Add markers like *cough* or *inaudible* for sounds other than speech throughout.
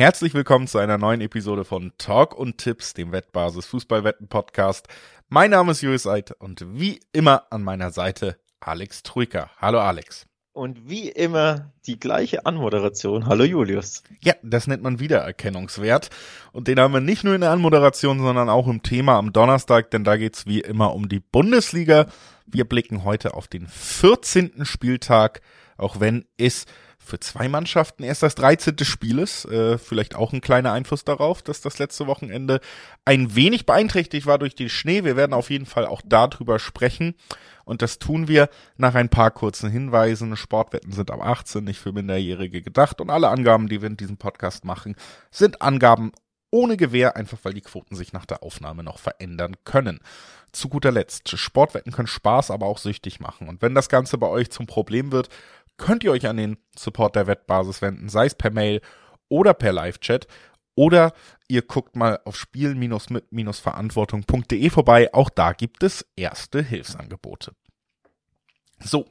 Herzlich willkommen zu einer neuen Episode von Talk und Tipps, dem Wettbasis Fußballwetten Podcast. Mein Name ist Julius Eid und wie immer an meiner Seite Alex Troika. Hallo Alex. Und wie immer die gleiche Anmoderation. Hallo Julius. Ja, das nennt man Wiedererkennungswert. Und den haben wir nicht nur in der Anmoderation, sondern auch im Thema am Donnerstag, denn da geht's wie immer um die Bundesliga. Wir blicken heute auf den 14. Spieltag, auch wenn es für zwei Mannschaften erst das 13. Spiel ist. Äh, vielleicht auch ein kleiner Einfluss darauf, dass das letzte Wochenende ein wenig beeinträchtigt war durch den Schnee. Wir werden auf jeden Fall auch darüber sprechen. Und das tun wir nach ein paar kurzen Hinweisen. Sportwetten sind am 18 nicht für Minderjährige gedacht. Und alle Angaben, die wir in diesem Podcast machen, sind Angaben ohne Gewähr, einfach weil die Quoten sich nach der Aufnahme noch verändern können. Zu guter Letzt, Sportwetten können Spaß, aber auch süchtig machen. Und wenn das Ganze bei euch zum Problem wird, könnt ihr euch an den Support der Wettbasis wenden, sei es per Mail oder per Live-Chat. Oder ihr guckt mal auf spielen-mit-verantwortung.de vorbei. Auch da gibt es erste Hilfsangebote. So,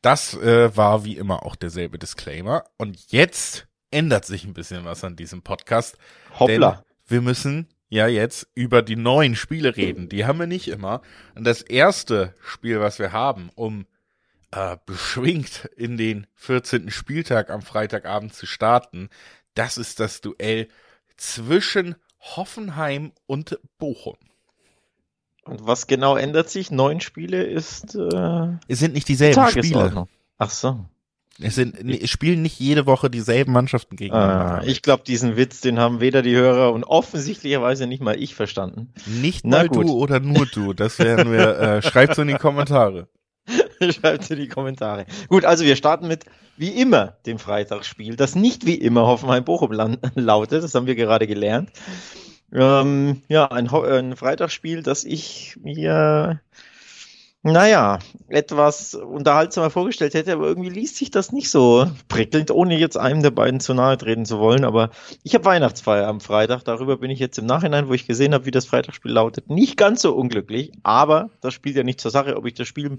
das äh, war wie immer auch derselbe Disclaimer. Und jetzt ändert sich ein bisschen was an diesem Podcast. Hoppla. Denn wir müssen ja jetzt über die neuen Spiele reden. Die haben wir nicht immer. Und das erste Spiel, was wir haben, um äh, beschwingt in den 14. Spieltag am Freitagabend zu starten. Das ist das Duell zwischen Hoffenheim und Bochum. Und was genau ändert sich? Neun Spiele ist. Äh, es sind nicht dieselben Spiele. Ach so. Es sind, es spielen nicht jede Woche dieselben Mannschaften gegeneinander. Ah, ich glaube, diesen Witz, den haben weder die Hörer und offensichtlicherweise nicht mal ich verstanden. Nicht Na mal gut. du oder nur du. Das werden wir, äh, *laughs* schreibt's in die Kommentare. *laughs* Schreibt in die Kommentare. Gut, also wir starten mit wie immer dem Freitagsspiel, das nicht wie immer Hoffenheim-Bochum *laughs* lautet, das haben wir gerade gelernt. Ähm, ja, ein, ein Freitagsspiel, das ich mir, naja, etwas unterhaltsamer vorgestellt hätte, aber irgendwie liest sich das nicht so prickelnd, ohne jetzt einem der beiden zu nahe treten zu wollen. Aber ich habe Weihnachtsfeier am Freitag, darüber bin ich jetzt im Nachhinein, wo ich gesehen habe, wie das Freitagsspiel lautet, nicht ganz so unglücklich, aber das spielt ja nicht zur Sache, ob ich das Spiel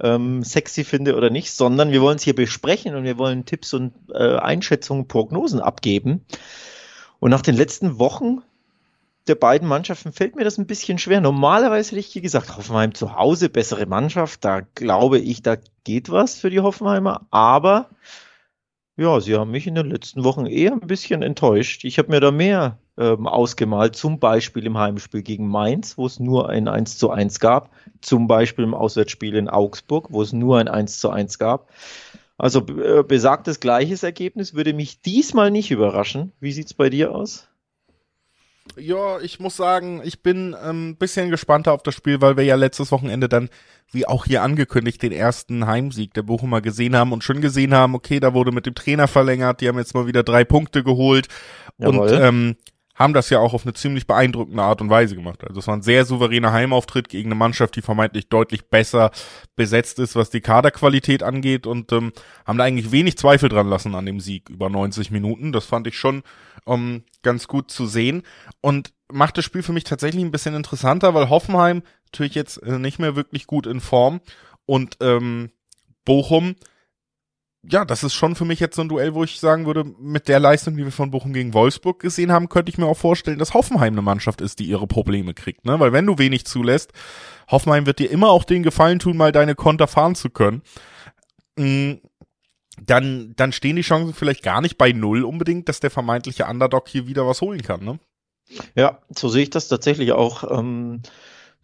ähm, sexy finde oder nicht, sondern wir wollen es hier besprechen und wir wollen Tipps und äh, Einschätzungen, Prognosen abgeben. Und nach den letzten Wochen der beiden Mannschaften fällt mir das ein bisschen schwer. Normalerweise hätte ich hier gesagt, Hoffenheim zu Hause, bessere Mannschaft, da glaube ich, da geht was für die Hoffenheimer, aber ja, sie haben mich in den letzten Wochen eher ein bisschen enttäuscht. Ich habe mir da mehr ähm, ausgemalt, zum Beispiel im Heimspiel gegen Mainz, wo es nur ein 1 zu 1 gab, zum Beispiel im Auswärtsspiel in Augsburg, wo es nur ein 1 zu 1 gab. Also äh, besagtes gleiches Ergebnis würde mich diesmal nicht überraschen. Wie sieht's bei dir aus? Ja, ich muss sagen, ich bin ein ähm, bisschen gespannter auf das Spiel, weil wir ja letztes Wochenende dann, wie auch hier angekündigt, den ersten Heimsieg der Bochumer gesehen haben und schon gesehen haben, okay, da wurde mit dem Trainer verlängert, die haben jetzt mal wieder drei Punkte geholt Jawohl. und ähm, haben das ja auch auf eine ziemlich beeindruckende Art und Weise gemacht. Also es war ein sehr souveräner Heimauftritt gegen eine Mannschaft, die vermeintlich deutlich besser besetzt ist, was die Kaderqualität angeht und ähm, haben da eigentlich wenig Zweifel dran lassen an dem Sieg über 90 Minuten. Das fand ich schon um, ganz gut zu sehen und macht das Spiel für mich tatsächlich ein bisschen interessanter, weil Hoffenheim natürlich jetzt äh, nicht mehr wirklich gut in Form und ähm, Bochum ja, das ist schon für mich jetzt so ein Duell, wo ich sagen würde, mit der Leistung, die wir von Bochum gegen Wolfsburg gesehen haben, könnte ich mir auch vorstellen, dass Hoffenheim eine Mannschaft ist, die ihre Probleme kriegt, ne? Weil wenn du wenig zulässt, Hoffenheim wird dir immer auch den Gefallen tun, mal deine Konter fahren zu können. Mhm dann, dann stehen die Chancen vielleicht gar nicht bei null unbedingt, dass der vermeintliche Underdog hier wieder was holen kann, ne? Ja, so sehe ich das tatsächlich auch. Ähm,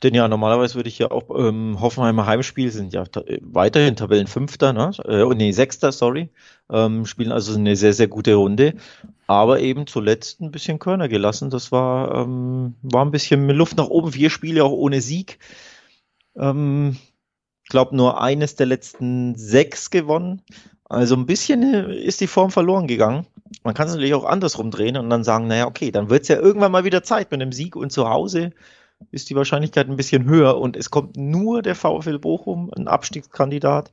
denn ja, normalerweise würde ich ja auch ähm, Hoffenheimer Heimspiel sind ja ta weiterhin Tabellenfünfter, ne? Äh, oh, nee, Sechster, sorry. Ähm, spielen also eine sehr, sehr gute Runde. Aber eben zuletzt ein bisschen Körner gelassen. Das war, ähm, war ein bisschen mit Luft nach oben. Vier Spiele auch ohne Sieg. Ähm, glaube nur eines der letzten sechs gewonnen. Also ein bisschen äh, ist die Form verloren gegangen. Man kann es natürlich auch andersrum drehen und dann sagen, naja, okay, dann wird es ja irgendwann mal wieder Zeit mit einem Sieg und zu Hause ist die Wahrscheinlichkeit ein bisschen höher und es kommt nur der VfL Bochum, ein Abstiegskandidat,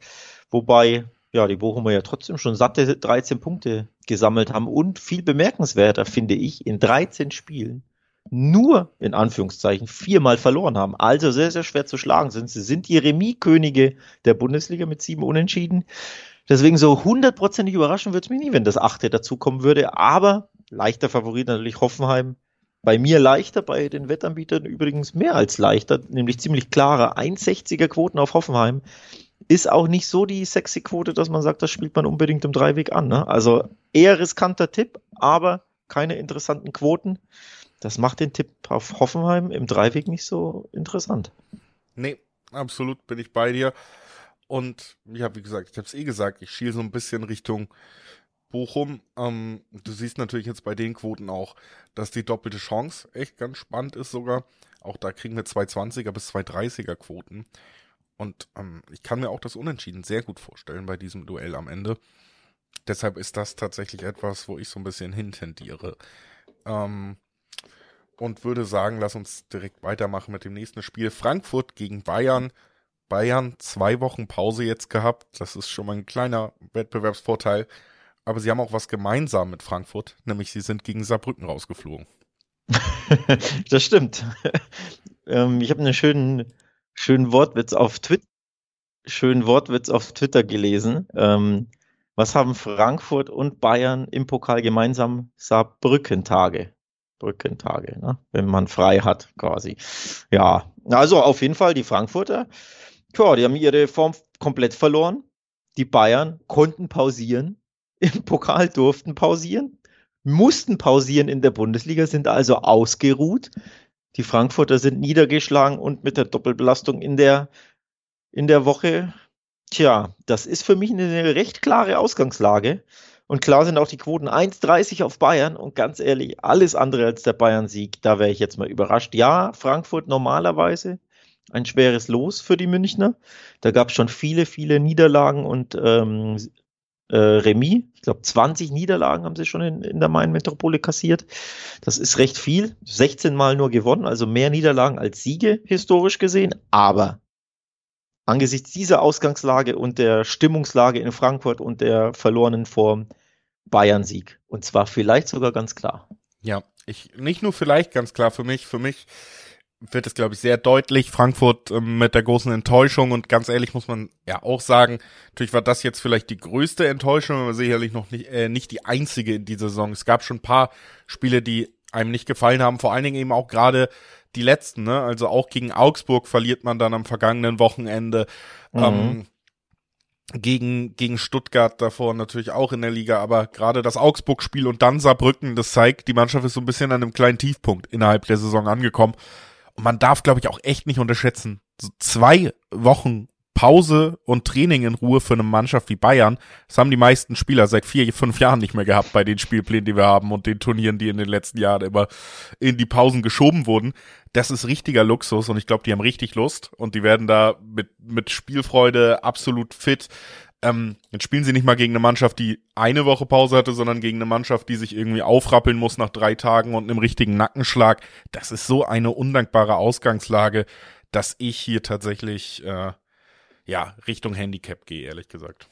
wobei ja die Bochumer ja trotzdem schon satte 13 Punkte gesammelt haben und viel bemerkenswerter finde ich in 13 Spielen nur in Anführungszeichen viermal verloren haben. Also sehr, sehr schwer zu schlagen sind. Sie sind die Remis-Könige der Bundesliga mit sieben Unentschieden. Deswegen so hundertprozentig überraschen würde es mich nie, wenn das achte dazukommen würde. Aber leichter Favorit natürlich Hoffenheim. Bei mir leichter, bei den Wettanbietern übrigens mehr als leichter, nämlich ziemlich klare 1,60er Quoten auf Hoffenheim. Ist auch nicht so die sexy Quote, dass man sagt, das spielt man unbedingt im Dreiweg an. Ne? Also eher riskanter Tipp, aber keine interessanten Quoten. Das macht den Tipp auf Hoffenheim im Dreiweg nicht so interessant. Nee, absolut bin ich bei dir. Und ja, wie gesagt, ich habe es eh gesagt, ich schiele so ein bisschen Richtung Bochum. Ähm, du siehst natürlich jetzt bei den Quoten auch, dass die doppelte Chance echt ganz spannend ist sogar. Auch da kriegen wir 220er bis 230er Quoten. Und ähm, ich kann mir auch das Unentschieden sehr gut vorstellen bei diesem Duell am Ende. Deshalb ist das tatsächlich etwas, wo ich so ein bisschen hintendiere. Ähm, und würde sagen, lass uns direkt weitermachen mit dem nächsten Spiel. Frankfurt gegen Bayern. Bayern zwei Wochen Pause jetzt gehabt. Das ist schon mal ein kleiner Wettbewerbsvorteil. Aber sie haben auch was gemeinsam mit Frankfurt, nämlich sie sind gegen Saarbrücken rausgeflogen. *laughs* das stimmt. *laughs* ähm, ich habe einen schönen, schönen Wortwitz auf Twitter, schönen Wortwitz auf Twitter gelesen. Ähm, was haben Frankfurt und Bayern im Pokal gemeinsam? Saarbrückentage. Brückentage, ne? wenn man frei hat, quasi. Ja, also auf jeden Fall die Frankfurter. Tja, die haben ihre Form komplett verloren. Die Bayern konnten pausieren, im Pokal durften pausieren, mussten pausieren in der Bundesliga, sind also ausgeruht. Die Frankfurter sind niedergeschlagen und mit der Doppelbelastung in der, in der Woche. Tja, das ist für mich eine recht klare Ausgangslage. Und klar sind auch die Quoten 1,30 auf Bayern. Und ganz ehrlich, alles andere als der Bayern-Sieg, da wäre ich jetzt mal überrascht. Ja, Frankfurt normalerweise ein schweres Los für die Münchner. Da gab es schon viele, viele Niederlagen und ähm, äh, Remis. Ich glaube, 20 Niederlagen haben sie schon in, in der Main-Metropole kassiert. Das ist recht viel. 16 Mal nur gewonnen, also mehr Niederlagen als Siege historisch gesehen. Aber angesichts dieser Ausgangslage und der Stimmungslage in Frankfurt und der verlorenen Form Bayern-Sieg. Und zwar vielleicht sogar ganz klar. Ja, ich nicht nur vielleicht ganz klar für mich, für mich wird es, glaube ich, sehr deutlich. Frankfurt ähm, mit der großen Enttäuschung und ganz ehrlich muss man ja auch sagen, natürlich war das jetzt vielleicht die größte Enttäuschung, aber sicherlich noch nicht, äh, nicht die einzige in dieser Saison. Es gab schon ein paar Spiele, die einem nicht gefallen haben, vor allen Dingen eben auch gerade die letzten, ne? Also auch gegen Augsburg verliert man dann am vergangenen Wochenende. Mhm. Ähm, gegen, gegen Stuttgart davor natürlich auch in der Liga, aber gerade das Augsburg-Spiel und dann Saarbrücken, das zeigt, die Mannschaft ist so ein bisschen an einem kleinen Tiefpunkt innerhalb der Saison angekommen. Man darf, glaube ich, auch echt nicht unterschätzen. So zwei Wochen Pause und Training in Ruhe für eine Mannschaft wie Bayern, das haben die meisten Spieler seit vier, fünf Jahren nicht mehr gehabt bei den Spielplänen, die wir haben und den Turnieren, die in den letzten Jahren immer in die Pausen geschoben wurden. Das ist richtiger Luxus und ich glaube, die haben richtig Lust und die werden da mit, mit Spielfreude absolut fit. Ähm, jetzt spielen sie nicht mal gegen eine Mannschaft, die eine Woche Pause hatte, sondern gegen eine Mannschaft, die sich irgendwie aufrappeln muss nach drei Tagen und einem richtigen Nackenschlag. Das ist so eine undankbare Ausgangslage, dass ich hier tatsächlich äh, ja, Richtung Handicap gehe, ehrlich gesagt.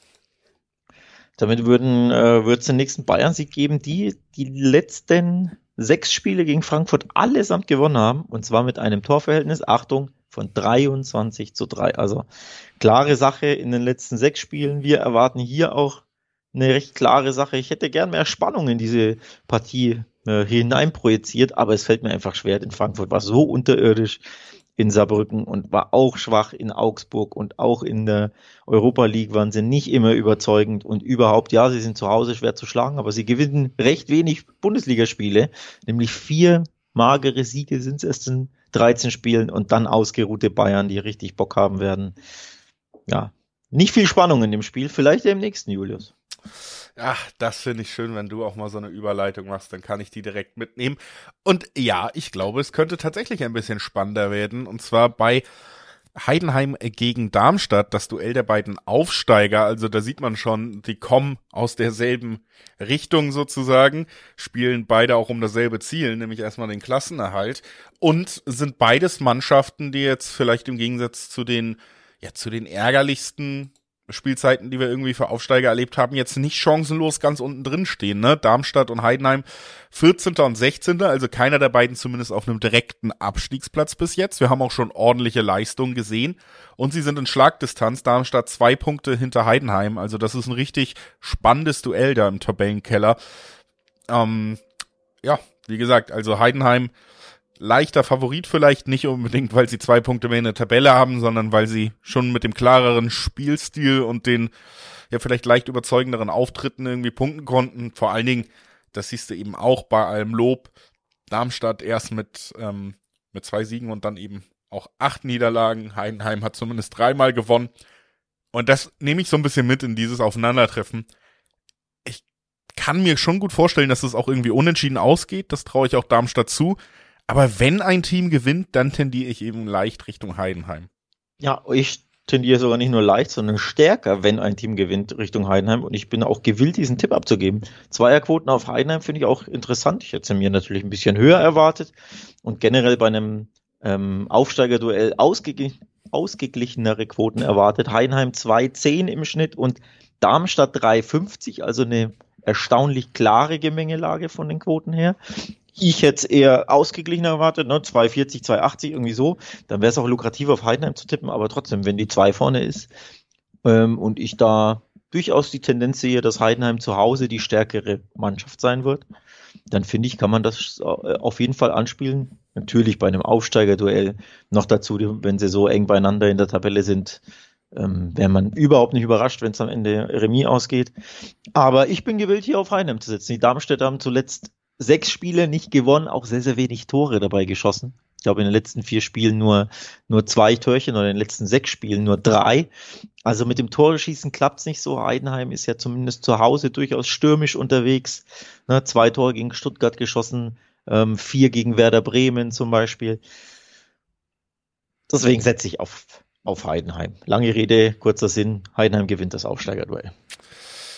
Damit würden, äh, wird es den nächsten Bayern-Sieg geben, die die letzten sechs Spiele gegen Frankfurt allesamt gewonnen haben. Und zwar mit einem Torverhältnis, Achtung, von 23 zu 3. Also klare Sache in den letzten sechs Spielen. Wir erwarten hier auch eine recht klare Sache. Ich hätte gern mehr Spannung in diese Partie äh, hineinprojiziert, aber es fällt mir einfach schwer. In Frankfurt war so unterirdisch in Saarbrücken und war auch schwach in Augsburg und auch in der Europa League waren sie nicht immer überzeugend und überhaupt, ja, sie sind zu Hause schwer zu schlagen, aber sie gewinnen recht wenig Bundesligaspiele, nämlich vier magere Siege sind es erst in 13 Spielen und dann ausgeruhte Bayern, die richtig Bock haben werden. Ja, nicht viel Spannung in dem Spiel, vielleicht im nächsten, Julius. Ach, das finde ich schön, wenn du auch mal so eine Überleitung machst, dann kann ich die direkt mitnehmen. Und ja, ich glaube, es könnte tatsächlich ein bisschen spannender werden. Und zwar bei Heidenheim gegen Darmstadt, das Duell der beiden Aufsteiger. Also da sieht man schon, die kommen aus derselben Richtung sozusagen, spielen beide auch um dasselbe Ziel, nämlich erstmal den Klassenerhalt. Und sind beides Mannschaften, die jetzt vielleicht im Gegensatz zu den, ja, zu den ärgerlichsten Spielzeiten, die wir irgendwie für Aufsteiger erlebt haben, jetzt nicht chancenlos ganz unten drin stehen. Ne? Darmstadt und Heidenheim 14. und 16. Also keiner der beiden zumindest auf einem direkten Abstiegsplatz bis jetzt. Wir haben auch schon ordentliche Leistungen gesehen. Und sie sind in Schlagdistanz. Darmstadt zwei Punkte hinter Heidenheim. Also das ist ein richtig spannendes Duell da im Tabellenkeller. Ähm, ja, wie gesagt, also Heidenheim leichter Favorit vielleicht, nicht unbedingt, weil sie zwei Punkte mehr in der Tabelle haben, sondern weil sie schon mit dem klareren Spielstil und den ja vielleicht leicht überzeugenderen Auftritten irgendwie punkten konnten. Vor allen Dingen, das siehst du eben auch bei allem Lob, Darmstadt erst mit, ähm, mit zwei Siegen und dann eben auch acht Niederlagen. Heidenheim hat zumindest dreimal gewonnen. Und das nehme ich so ein bisschen mit in dieses Aufeinandertreffen. Ich kann mir schon gut vorstellen, dass es auch irgendwie unentschieden ausgeht. Das traue ich auch Darmstadt zu. Aber wenn ein Team gewinnt, dann tendiere ich eben leicht Richtung Heidenheim. Ja, ich tendiere sogar nicht nur leicht, sondern stärker, wenn ein Team gewinnt Richtung Heidenheim. Und ich bin auch gewillt, diesen Tipp abzugeben. Zweierquoten auf Heidenheim finde ich auch interessant. Ich hätte mir natürlich ein bisschen höher erwartet. Und generell bei einem ähm, Aufsteigerduell ausge ausgeglichenere Quoten erwartet. Heidenheim 2,10 im Schnitt und Darmstadt 3,50, also eine erstaunlich klare Gemengelage von den Quoten her ich jetzt eher ausgeglichener erwartet, ne? 240, 280, irgendwie so. Dann wäre es auch lukrativ auf Heidenheim zu tippen, aber trotzdem, wenn die 2 vorne ist ähm, und ich da durchaus die Tendenz sehe, dass Heidenheim zu Hause die stärkere Mannschaft sein wird, dann finde ich, kann man das äh, auf jeden Fall anspielen. Natürlich bei einem Aufsteigerduell noch dazu, wenn sie so eng beieinander in der Tabelle sind, ähm, wäre man überhaupt nicht überrascht, wenn es am Ende Remis ausgeht. Aber ich bin gewillt, hier auf Heidenheim zu setzen. Die Darmstädter haben zuletzt sechs Spiele nicht gewonnen, auch sehr, sehr wenig Tore dabei geschossen. Ich glaube, in den letzten vier Spielen nur, nur zwei Törchen oder in den letzten sechs Spielen nur drei. Also mit dem Torschießen klappt's nicht so. Heidenheim ist ja zumindest zu Hause durchaus stürmisch unterwegs. Ne, zwei Tore gegen Stuttgart geschossen, ähm, vier gegen Werder Bremen zum Beispiel. Deswegen setze ich auf, auf Heidenheim. Lange Rede, kurzer Sinn. Heidenheim gewinnt das Aufsteigerduell.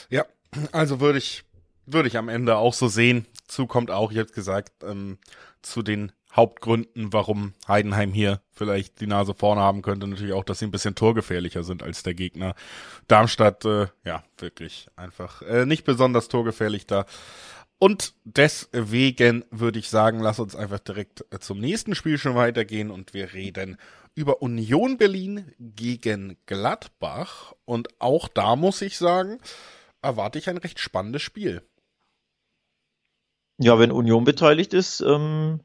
Ja, also würde ich würde ich am Ende auch so sehen. Zu kommt auch, jetzt gesagt, ähm, zu den Hauptgründen, warum Heidenheim hier vielleicht die Nase vorne haben könnte, natürlich auch, dass sie ein bisschen torgefährlicher sind als der Gegner. Darmstadt, äh, ja, wirklich einfach äh, nicht besonders torgefährlich da. Und deswegen würde ich sagen, lass uns einfach direkt äh, zum nächsten Spiel schon weitergehen und wir reden über Union Berlin gegen Gladbach. Und auch da muss ich sagen, erwarte ich ein recht spannendes Spiel. Ja, wenn Union beteiligt ist, ähm,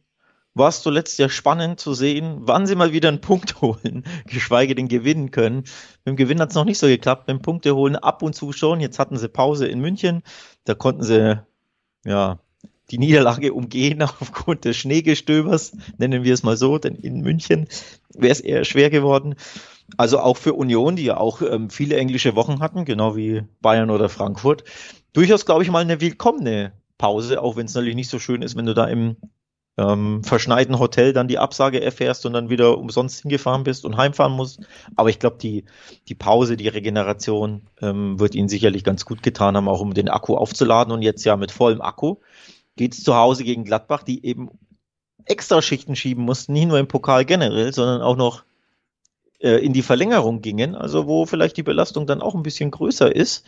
war es zuletzt ja spannend zu sehen, wann sie mal wieder einen Punkt *laughs* holen, geschweige denn gewinnen können. Mit dem Gewinn hat es noch nicht so geklappt, mit dem Punkte holen ab und zu schon. Jetzt hatten sie Pause in München, da konnten sie ja die Niederlage umgehen *laughs* aufgrund des Schneegestöbers, nennen wir es mal so, denn in München wäre es eher schwer geworden. Also auch für Union, die ja auch ähm, viele englische Wochen hatten, genau wie Bayern oder Frankfurt, durchaus, glaube ich, mal eine willkommene Pause, auch wenn es natürlich nicht so schön ist, wenn du da im ähm, verschneiten Hotel dann die Absage erfährst und dann wieder umsonst hingefahren bist und heimfahren musst. Aber ich glaube, die, die Pause, die Regeneration ähm, wird ihnen sicherlich ganz gut getan haben, auch um den Akku aufzuladen. Und jetzt ja mit vollem Akku geht es zu Hause gegen Gladbach, die eben extra Schichten schieben mussten, nicht nur im Pokal generell, sondern auch noch äh, in die Verlängerung gingen, also wo vielleicht die Belastung dann auch ein bisschen größer ist.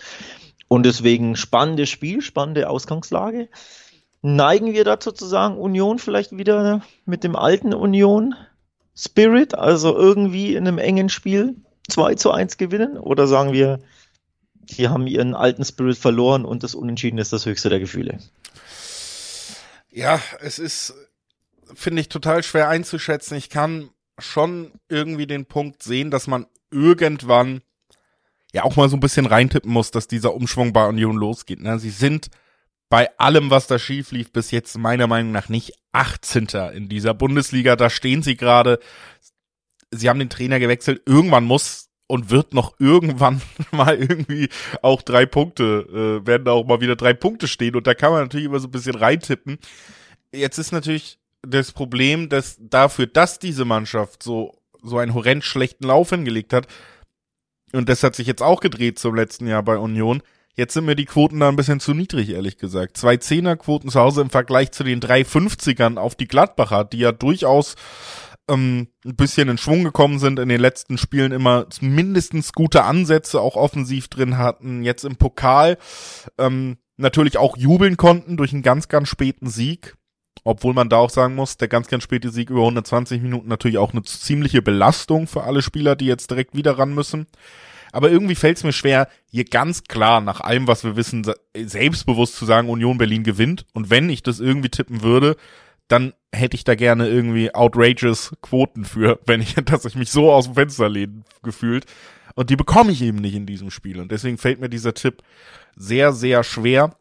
Und deswegen spannendes Spiel, spannende Ausgangslage. Neigen wir dazu zu sagen, Union vielleicht wieder mit dem alten Union Spirit, also irgendwie in einem engen Spiel 2 zu 1 gewinnen? Oder sagen wir, die haben ihren alten Spirit verloren und das Unentschieden ist das höchste der Gefühle? Ja, es ist, finde ich, total schwer einzuschätzen. Ich kann schon irgendwie den Punkt sehen, dass man irgendwann ja auch mal so ein bisschen reintippen muss, dass dieser Umschwung bei Union losgeht. Ne? Sie sind bei allem, was da schief lief, bis jetzt meiner Meinung nach nicht 18. in dieser Bundesliga. Da stehen sie gerade. Sie haben den Trainer gewechselt. Irgendwann muss und wird noch irgendwann *laughs* mal irgendwie auch drei Punkte, äh, werden da auch mal wieder drei Punkte stehen. Und da kann man natürlich immer so ein bisschen reintippen. Jetzt ist natürlich das Problem, dass dafür, dass diese Mannschaft so, so einen horrend schlechten Lauf hingelegt hat, und das hat sich jetzt auch gedreht zum letzten Jahr bei Union. Jetzt sind mir die Quoten da ein bisschen zu niedrig, ehrlich gesagt. Zwei Zehnerquoten zu Hause im Vergleich zu den drei 50ern auf die Gladbacher, die ja durchaus ähm, ein bisschen in Schwung gekommen sind, in den letzten Spielen immer mindestens gute Ansätze auch offensiv drin hatten. Jetzt im Pokal ähm, natürlich auch jubeln konnten durch einen ganz, ganz späten Sieg. Obwohl man da auch sagen muss, der ganz, ganz späte Sieg über 120 Minuten natürlich auch eine ziemliche Belastung für alle Spieler, die jetzt direkt wieder ran müssen. Aber irgendwie fällt es mir schwer, hier ganz klar nach allem, was wir wissen, selbstbewusst zu sagen, Union Berlin gewinnt. Und wenn ich das irgendwie tippen würde, dann hätte ich da gerne irgendwie outrageous Quoten für, *laughs* wenn ich, dass ich mich so aus dem Fenster lehnen gefühlt. Und die bekomme ich eben nicht in diesem Spiel. Und deswegen fällt mir dieser Tipp sehr, sehr schwer.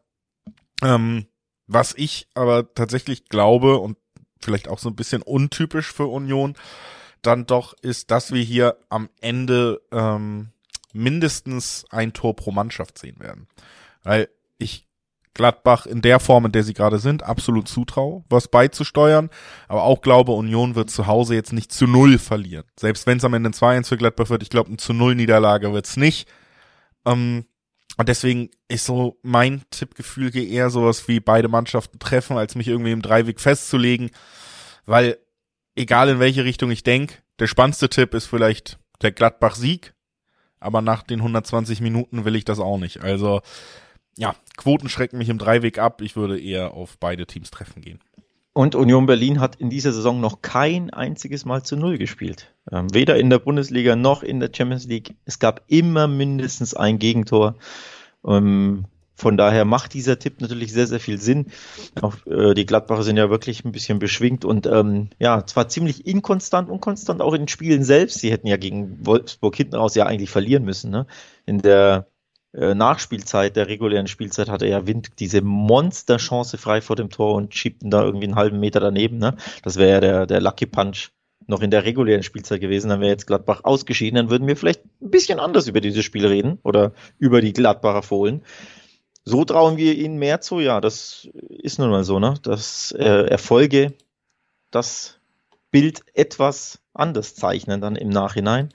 Ähm, was ich aber tatsächlich glaube und vielleicht auch so ein bisschen untypisch für Union, dann doch ist, dass wir hier am Ende ähm, mindestens ein Tor pro Mannschaft sehen werden. Weil ich Gladbach in der Form, in der sie gerade sind, absolut zutraue, was beizusteuern. Aber auch glaube, Union wird zu Hause jetzt nicht zu Null verlieren. Selbst wenn es am Ende 2-1 für Gladbach wird, ich glaube, eine zu Null Niederlage wird's nicht. Ähm, und deswegen ist so mein Tippgefühl eher sowas wie beide Mannschaften treffen, als mich irgendwie im Dreiweg festzulegen. Weil, egal in welche Richtung ich denke, der spannendste Tipp ist vielleicht der Gladbach-Sieg. Aber nach den 120 Minuten will ich das auch nicht. Also, ja, Quoten schrecken mich im Dreiweg ab. Ich würde eher auf beide Teams treffen gehen. Und Union Berlin hat in dieser Saison noch kein einziges Mal zu Null gespielt. Ähm, weder in der Bundesliga noch in der Champions League. Es gab immer mindestens ein Gegentor. Ähm, von daher macht dieser Tipp natürlich sehr, sehr viel Sinn. Auch, äh, die Gladbacher sind ja wirklich ein bisschen beschwingt und ähm, ja, zwar ziemlich inkonstant und konstant auch in den Spielen selbst. Sie hätten ja gegen Wolfsburg hinten raus ja eigentlich verlieren müssen. Ne? In der Nachspielzeit, der regulären Spielzeit, hatte ja Wind diese Monsterchance frei vor dem Tor und schiebt ihn da irgendwie einen halben Meter daneben. Ne? Das wäre ja der, der Lucky Punch noch in der regulären Spielzeit gewesen, dann wäre jetzt Gladbach ausgeschieden, dann würden wir vielleicht ein bisschen anders über dieses Spiel reden oder über die Gladbacher Fohlen. So trauen wir ihnen mehr zu, ja, das ist nun mal so, ne? Dass äh, Erfolge das Bild etwas anders zeichnen dann im Nachhinein.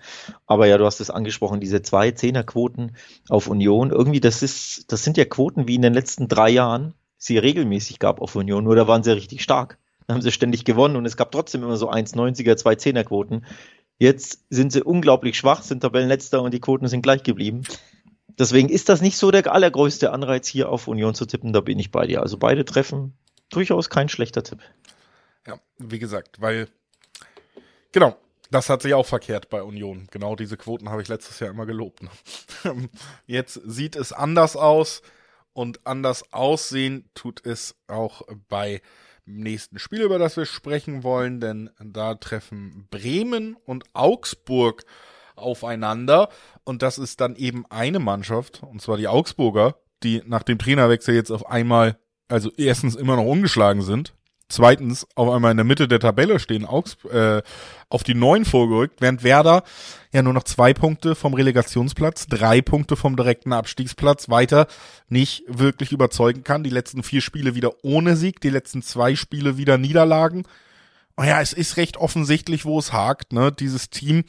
Aber ja, du hast es angesprochen, diese zwei Zehnerquoten auf Union. Irgendwie, das ist, das sind ja Quoten wie in den letzten drei Jahren sie regelmäßig gab auf Union, nur da waren sie richtig stark. Da haben sie ständig gewonnen und es gab trotzdem immer so 1,90er, 2 Zehnerquoten. Jetzt sind sie unglaublich schwach, sind Tabellenletzter und die Quoten sind gleich geblieben. Deswegen ist das nicht so der allergrößte Anreiz, hier auf Union zu tippen, da bin ich bei dir. Also beide treffen durchaus kein schlechter Tipp. Ja, wie gesagt, weil Genau, das hat sich auch verkehrt bei Union. Genau diese Quoten habe ich letztes Jahr immer gelobt. Ne? *laughs* Jetzt sieht es anders aus und anders aussehen tut es auch bei dem nächsten Spiel, über das wir sprechen wollen, denn da treffen Bremen und Augsburg aufeinander und das ist dann eben eine Mannschaft, und zwar die Augsburger, die nach dem Trainerwechsel jetzt auf einmal, also erstens immer noch ungeschlagen sind, zweitens auf einmal in der Mitte der Tabelle stehen, Augs äh, auf die neun vorgerückt, während Werder ja nur noch zwei Punkte vom Relegationsplatz, drei Punkte vom direkten Abstiegsplatz weiter nicht wirklich überzeugen kann. Die letzten vier Spiele wieder ohne Sieg, die letzten zwei Spiele wieder Niederlagen. Oh ja, es ist recht offensichtlich, wo es hakt. Ne? Dieses Team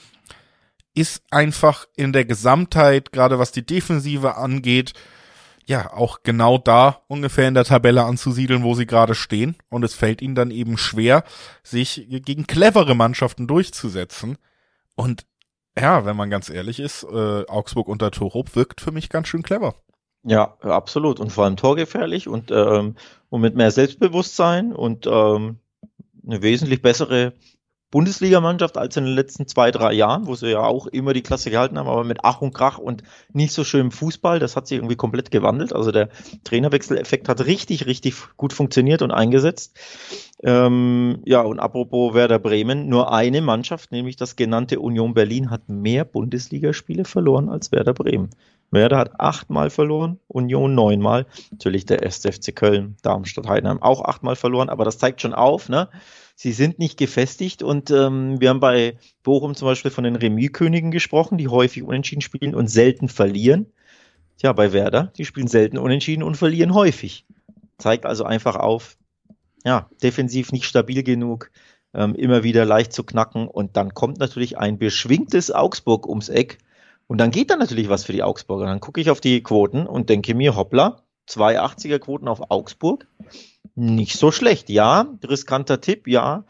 ist einfach in der Gesamtheit, gerade was die Defensive angeht, ja, auch genau da ungefähr in der Tabelle anzusiedeln, wo sie gerade stehen. Und es fällt ihnen dann eben schwer, sich gegen clevere Mannschaften durchzusetzen. Und ja, wenn man ganz ehrlich ist, äh, Augsburg unter Torup wirkt für mich ganz schön clever. Ja, absolut. Und vor allem torgefährlich und, ähm, und mit mehr Selbstbewusstsein und ähm, eine wesentlich bessere Bundesligamannschaft als in den letzten zwei, drei Jahren, wo sie ja auch immer die Klasse gehalten haben, aber mit Ach und Krach und nicht so schön Fußball. Das hat sich irgendwie komplett gewandelt. Also der Trainerwechseleffekt hat richtig, richtig gut funktioniert und eingesetzt. Ähm, ja, und apropos Werder Bremen, nur eine Mannschaft, nämlich das genannte Union Berlin, hat mehr Bundesligaspiele verloren als Werder Bremen. Werder hat achtmal verloren, Union neunmal. Natürlich der SFC Köln, Darmstadt, Heidenheim auch achtmal verloren, aber das zeigt schon auf, ne? sie sind nicht gefestigt und ähm, wir haben bei Bochum zum Beispiel von den Remis-Königen gesprochen, die häufig unentschieden spielen und selten verlieren. Tja, bei Werder, die spielen selten unentschieden und verlieren häufig. Zeigt also einfach auf, ja, defensiv nicht stabil genug, ähm, immer wieder leicht zu knacken und dann kommt natürlich ein beschwingtes Augsburg ums Eck und dann geht da natürlich was für die Augsburger. Dann gucke ich auf die Quoten und denke mir, hoppla, 280er Quoten auf Augsburg nicht so schlecht. Ja, riskanter Tipp, ja.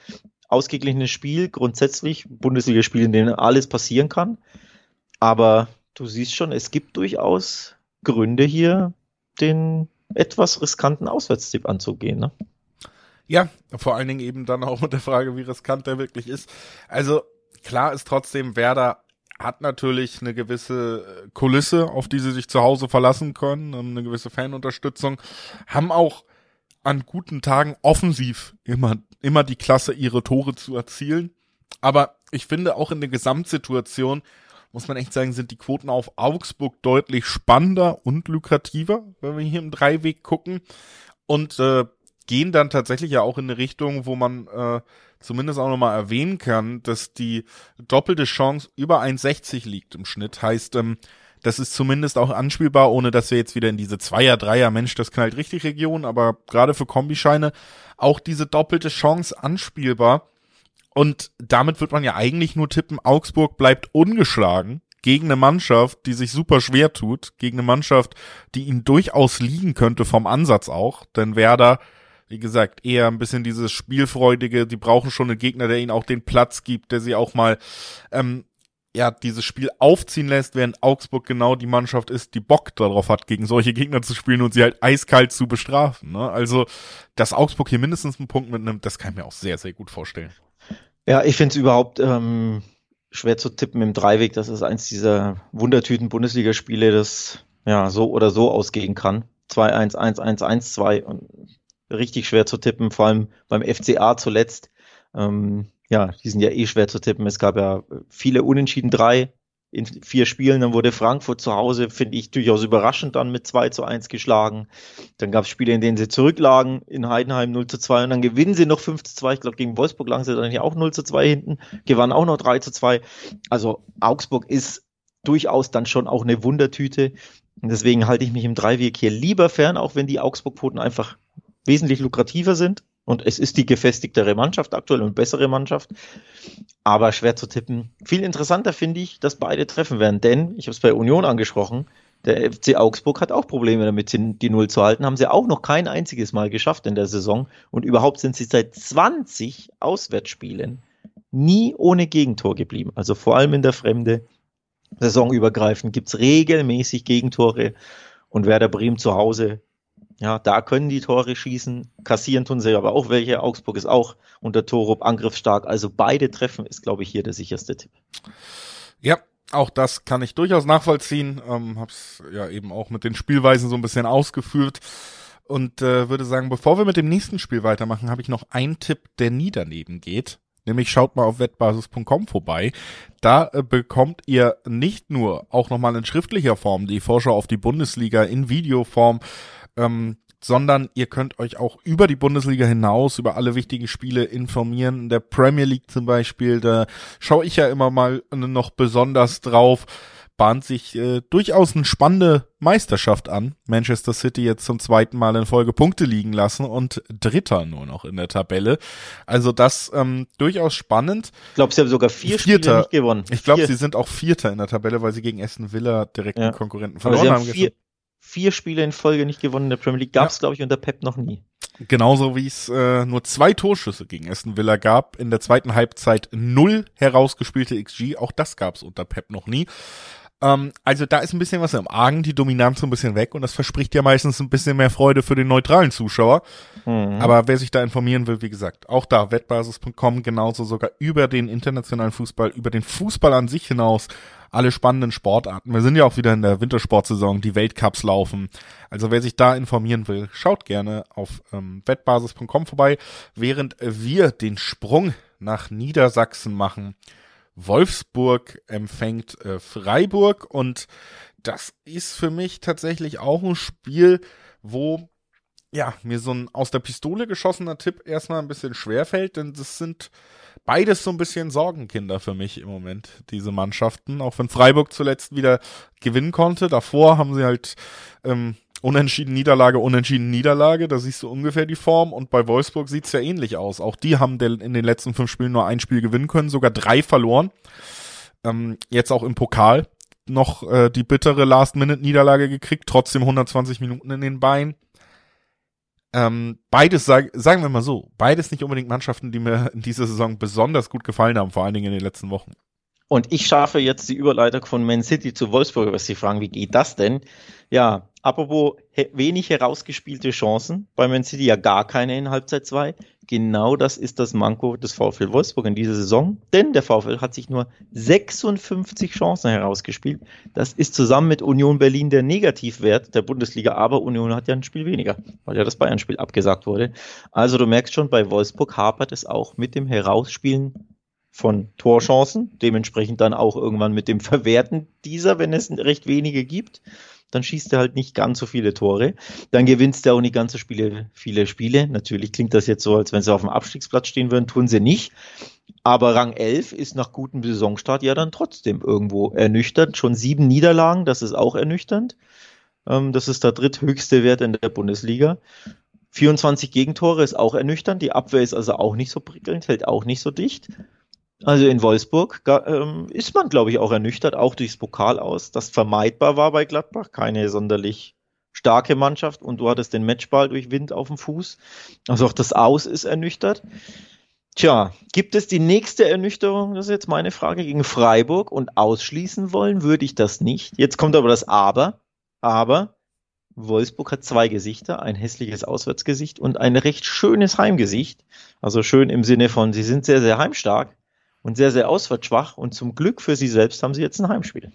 Ausgeglichenes Spiel, grundsätzlich Bundesligaspiel, in denen alles passieren kann. Aber du siehst schon, es gibt durchaus Gründe hier, den etwas riskanten Auswärtstipp anzugehen. Ne? Ja, vor allen Dingen eben dann auch mit der Frage, wie riskant der wirklich ist. Also klar ist trotzdem Werder hat natürlich eine gewisse äh, Kulisse, auf die sie sich zu Hause verlassen können, eine gewisse Fanunterstützung, haben auch an guten Tagen offensiv immer, immer die Klasse, ihre Tore zu erzielen. Aber ich finde auch in der Gesamtsituation muss man echt sagen, sind die Quoten auf Augsburg deutlich spannender und lukrativer, wenn wir hier im Dreiweg gucken. Und äh, gehen dann tatsächlich ja auch in eine Richtung, wo man äh, zumindest auch nochmal erwähnen kann, dass die doppelte Chance über 1,60 liegt im Schnitt. Heißt, ähm, das ist zumindest auch anspielbar, ohne dass wir jetzt wieder in diese Zweier, Dreier, Mensch, das knallt richtig Region, aber gerade für Kombischeine auch diese doppelte Chance anspielbar. Und damit wird man ja eigentlich nur tippen, Augsburg bleibt ungeschlagen gegen eine Mannschaft, die sich super schwer tut, gegen eine Mannschaft, die ihn durchaus liegen könnte vom Ansatz auch, denn Werder wie gesagt, eher ein bisschen dieses Spielfreudige, die brauchen schon einen Gegner, der ihnen auch den Platz gibt, der sie auch mal ähm, ja, dieses Spiel aufziehen lässt, während Augsburg genau die Mannschaft ist, die Bock darauf hat, gegen solche Gegner zu spielen und sie halt eiskalt zu bestrafen. Ne? Also, dass Augsburg hier mindestens einen Punkt mitnimmt, das kann ich mir auch sehr, sehr gut vorstellen. Ja, ich finde es überhaupt ähm, schwer zu tippen im Dreiweg. Das ist eins dieser Wundertüten-Bundesligaspiele, das ja so oder so ausgehen kann. 2-1, 1-1, 1-2 und richtig schwer zu tippen, vor allem beim FCA zuletzt. Ähm, ja, die sind ja eh schwer zu tippen. Es gab ja viele Unentschieden, drei in vier Spielen. Dann wurde Frankfurt zu Hause, finde ich, durchaus überraschend dann mit 2 zu 1 geschlagen. Dann gab es Spiele, in denen sie zurücklagen, in Heidenheim 0 zu 2 und dann gewinnen sie noch 5 zu 2. Ich glaube, gegen Wolfsburg lagen sie dann ja auch 0 zu 2 hinten, gewannen auch noch 3 zu 2. Also Augsburg ist durchaus dann schon auch eine Wundertüte. Und deswegen halte ich mich im Dreiweg hier lieber fern, auch wenn die Augsburg-Quoten einfach wesentlich lukrativer sind. Und es ist die gefestigtere Mannschaft aktuell und bessere Mannschaft. Aber schwer zu tippen. Viel interessanter finde ich, dass beide treffen werden. Denn, ich habe es bei Union angesprochen, der FC Augsburg hat auch Probleme damit, die Null zu halten. Haben sie auch noch kein einziges Mal geschafft in der Saison. Und überhaupt sind sie seit 20 Auswärtsspielen nie ohne Gegentor geblieben. Also vor allem in der Fremde. Saisonübergreifend gibt es regelmäßig Gegentore. Und Werder Bremen zu Hause ja, da können die Tore schießen, kassieren tun sie aber auch welche. Augsburg ist auch unter Torup angriffsstark. Also beide treffen ist, glaube ich, hier der sicherste Tipp. Ja, auch das kann ich durchaus nachvollziehen. Ähm, hab's ja eben auch mit den Spielweisen so ein bisschen ausgeführt und äh, würde sagen, bevor wir mit dem nächsten Spiel weitermachen, habe ich noch einen Tipp, der nie daneben geht. Nämlich schaut mal auf wettbasis.com vorbei. Da äh, bekommt ihr nicht nur auch nochmal in schriftlicher Form die Vorschau auf die Bundesliga in Videoform ähm, sondern ihr könnt euch auch über die Bundesliga hinaus über alle wichtigen Spiele informieren. In der Premier League zum Beispiel, da schaue ich ja immer mal noch besonders drauf. Bahnt sich äh, durchaus eine spannende Meisterschaft an. Manchester City jetzt zum zweiten Mal in Folge Punkte liegen lassen und Dritter nur noch in der Tabelle. Also das ähm, durchaus spannend. Ich glaube, sie haben sogar vier Vierter. Spiele nicht gewonnen. Ich glaube, sie sind auch Vierter in der Tabelle, weil sie gegen Aston Villa direkt ja. Konkurrenten verloren haben. Vier, vier Spiele in Folge nicht gewonnen in der Premier League. Gab es, ja. glaube ich, unter Pep noch nie. Genauso wie es äh, nur zwei Torschüsse gegen Aston Villa gab. In der zweiten Halbzeit null herausgespielte XG. Auch das gab es unter Pep noch nie. Ähm, also da ist ein bisschen was im Argen, die Dominanz so ein bisschen weg und das verspricht ja meistens ein bisschen mehr Freude für den neutralen Zuschauer. Mhm. Aber wer sich da informieren will, wie gesagt, auch da wettbasis.com, genauso sogar über den internationalen Fußball, über den Fußball an sich hinaus, alle spannenden Sportarten. Wir sind ja auch wieder in der Wintersportsaison, die Weltcups laufen. Also wer sich da informieren will, schaut gerne auf ähm, wettbasis.com vorbei, während wir den Sprung nach Niedersachsen machen Wolfsburg empfängt äh, Freiburg und das ist für mich tatsächlich auch ein Spiel, wo ja, mir so ein aus der Pistole geschossener Tipp erstmal ein bisschen schwer fällt, denn das sind beides so ein bisschen Sorgenkinder für mich im Moment, diese Mannschaften. Auch wenn Freiburg zuletzt wieder gewinnen konnte. Davor haben sie halt ähm, Unentschieden Niederlage, Unentschieden Niederlage, da siehst du ungefähr die Form und bei Wolfsburg sieht's ja ähnlich aus. Auch die haben in den letzten fünf Spielen nur ein Spiel gewinnen können, sogar drei verloren. Ähm, jetzt auch im Pokal noch äh, die bittere Last-Minute-Niederlage gekriegt, trotzdem 120 Minuten in den Beinen. Ähm, beides, sag, sagen wir mal so, beides nicht unbedingt Mannschaften, die mir in dieser Saison besonders gut gefallen haben, vor allen Dingen in den letzten Wochen. Und ich schaffe jetzt die Überleitung von Man City zu Wolfsburg, was Sie fragen, wie geht das denn? Ja, apropos wenig herausgespielte Chancen, bei Man City ja gar keine in Halbzeit 2, genau das ist das Manko des VfL Wolfsburg in dieser Saison, denn der VfL hat sich nur 56 Chancen herausgespielt. Das ist zusammen mit Union Berlin der Negativwert der Bundesliga, aber Union hat ja ein Spiel weniger, weil ja das Bayern-Spiel abgesagt wurde. Also du merkst schon, bei Wolfsburg hapert es auch mit dem Herausspielen von Torchancen, dementsprechend dann auch irgendwann mit dem Verwerten dieser, wenn es recht wenige gibt dann schießt er halt nicht ganz so viele Tore. Dann gewinnst er auch nicht ganz so Spiele, viele Spiele. Natürlich klingt das jetzt so, als wenn sie auf dem Abstiegsplatz stehen würden, tun sie nicht. Aber Rang 11 ist nach gutem Saisonstart ja dann trotzdem irgendwo ernüchternd. Schon sieben Niederlagen, das ist auch ernüchternd. Ähm, das ist der dritthöchste Wert in der Bundesliga. 24 Gegentore ist auch ernüchternd. Die Abwehr ist also auch nicht so prickelnd, hält auch nicht so dicht. Also in Wolfsburg ähm, ist man, glaube ich, auch ernüchtert, auch durchs Pokal aus, das vermeidbar war bei Gladbach. Keine sonderlich starke Mannschaft und du hattest den Matchball durch Wind auf dem Fuß. Also auch das Aus ist ernüchtert. Tja, gibt es die nächste Ernüchterung? Das ist jetzt meine Frage gegen Freiburg und ausschließen wollen würde ich das nicht. Jetzt kommt aber das Aber. Aber Wolfsburg hat zwei Gesichter, ein hässliches Auswärtsgesicht und ein recht schönes Heimgesicht. Also schön im Sinne von, sie sind sehr, sehr heimstark und sehr, sehr auswärtsschwach. Und zum Glück für sie selbst haben sie jetzt ein Heimspiel.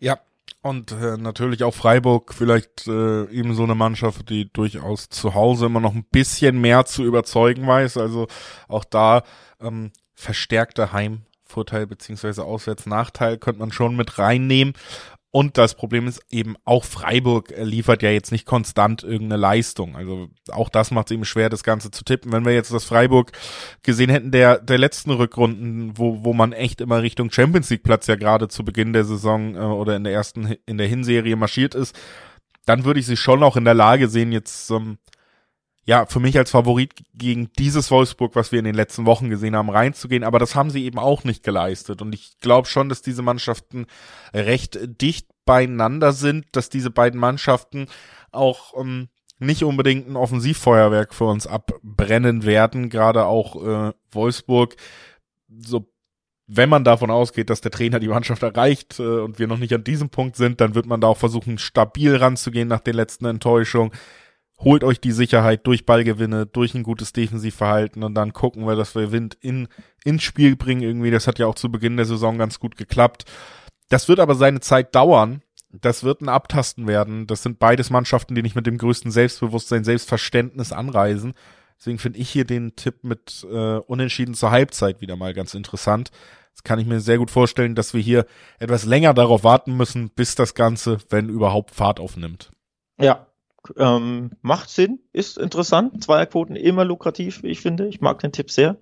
Ja, und äh, natürlich auch Freiburg, vielleicht äh, eben so eine Mannschaft, die durchaus zu Hause immer noch ein bisschen mehr zu überzeugen weiß. Also auch da ähm, verstärkter Heimvorteil beziehungsweise Auswärtsnachteil könnte man schon mit reinnehmen. Und das Problem ist eben auch Freiburg liefert ja jetzt nicht konstant irgendeine Leistung. Also auch das macht es eben schwer, das Ganze zu tippen. Wenn wir jetzt das Freiburg gesehen hätten, der, der letzten Rückrunden, wo, wo man echt immer Richtung Champions League Platz ja gerade zu Beginn der Saison äh, oder in der ersten, in der Hinserie marschiert ist, dann würde ich sie schon auch in der Lage sehen, jetzt ähm, ja, für mich als Favorit gegen dieses Wolfsburg, was wir in den letzten Wochen gesehen haben, reinzugehen. Aber das haben sie eben auch nicht geleistet. Und ich glaube schon, dass diese Mannschaften recht dicht beieinander sind, dass diese beiden Mannschaften auch ähm, nicht unbedingt ein Offensivfeuerwerk für uns abbrennen werden. Gerade auch äh, Wolfsburg, so wenn man davon ausgeht, dass der Trainer die Mannschaft erreicht äh, und wir noch nicht an diesem Punkt sind, dann wird man da auch versuchen, stabil ranzugehen nach den letzten Enttäuschungen holt euch die Sicherheit durch Ballgewinne, durch ein gutes Defensivverhalten und dann gucken wir, dass wir Wind in, ins Spiel bringen irgendwie. Das hat ja auch zu Beginn der Saison ganz gut geklappt. Das wird aber seine Zeit dauern. Das wird ein Abtasten werden. Das sind beides Mannschaften, die nicht mit dem größten Selbstbewusstsein, Selbstverständnis anreisen. Deswegen finde ich hier den Tipp mit äh, Unentschieden zur Halbzeit wieder mal ganz interessant. Das kann ich mir sehr gut vorstellen, dass wir hier etwas länger darauf warten müssen, bis das Ganze, wenn überhaupt, Fahrt aufnimmt. Ja, ähm, macht Sinn, ist interessant. Zweierquoten immer lukrativ, wie ich finde. Ich mag den Tipp sehr.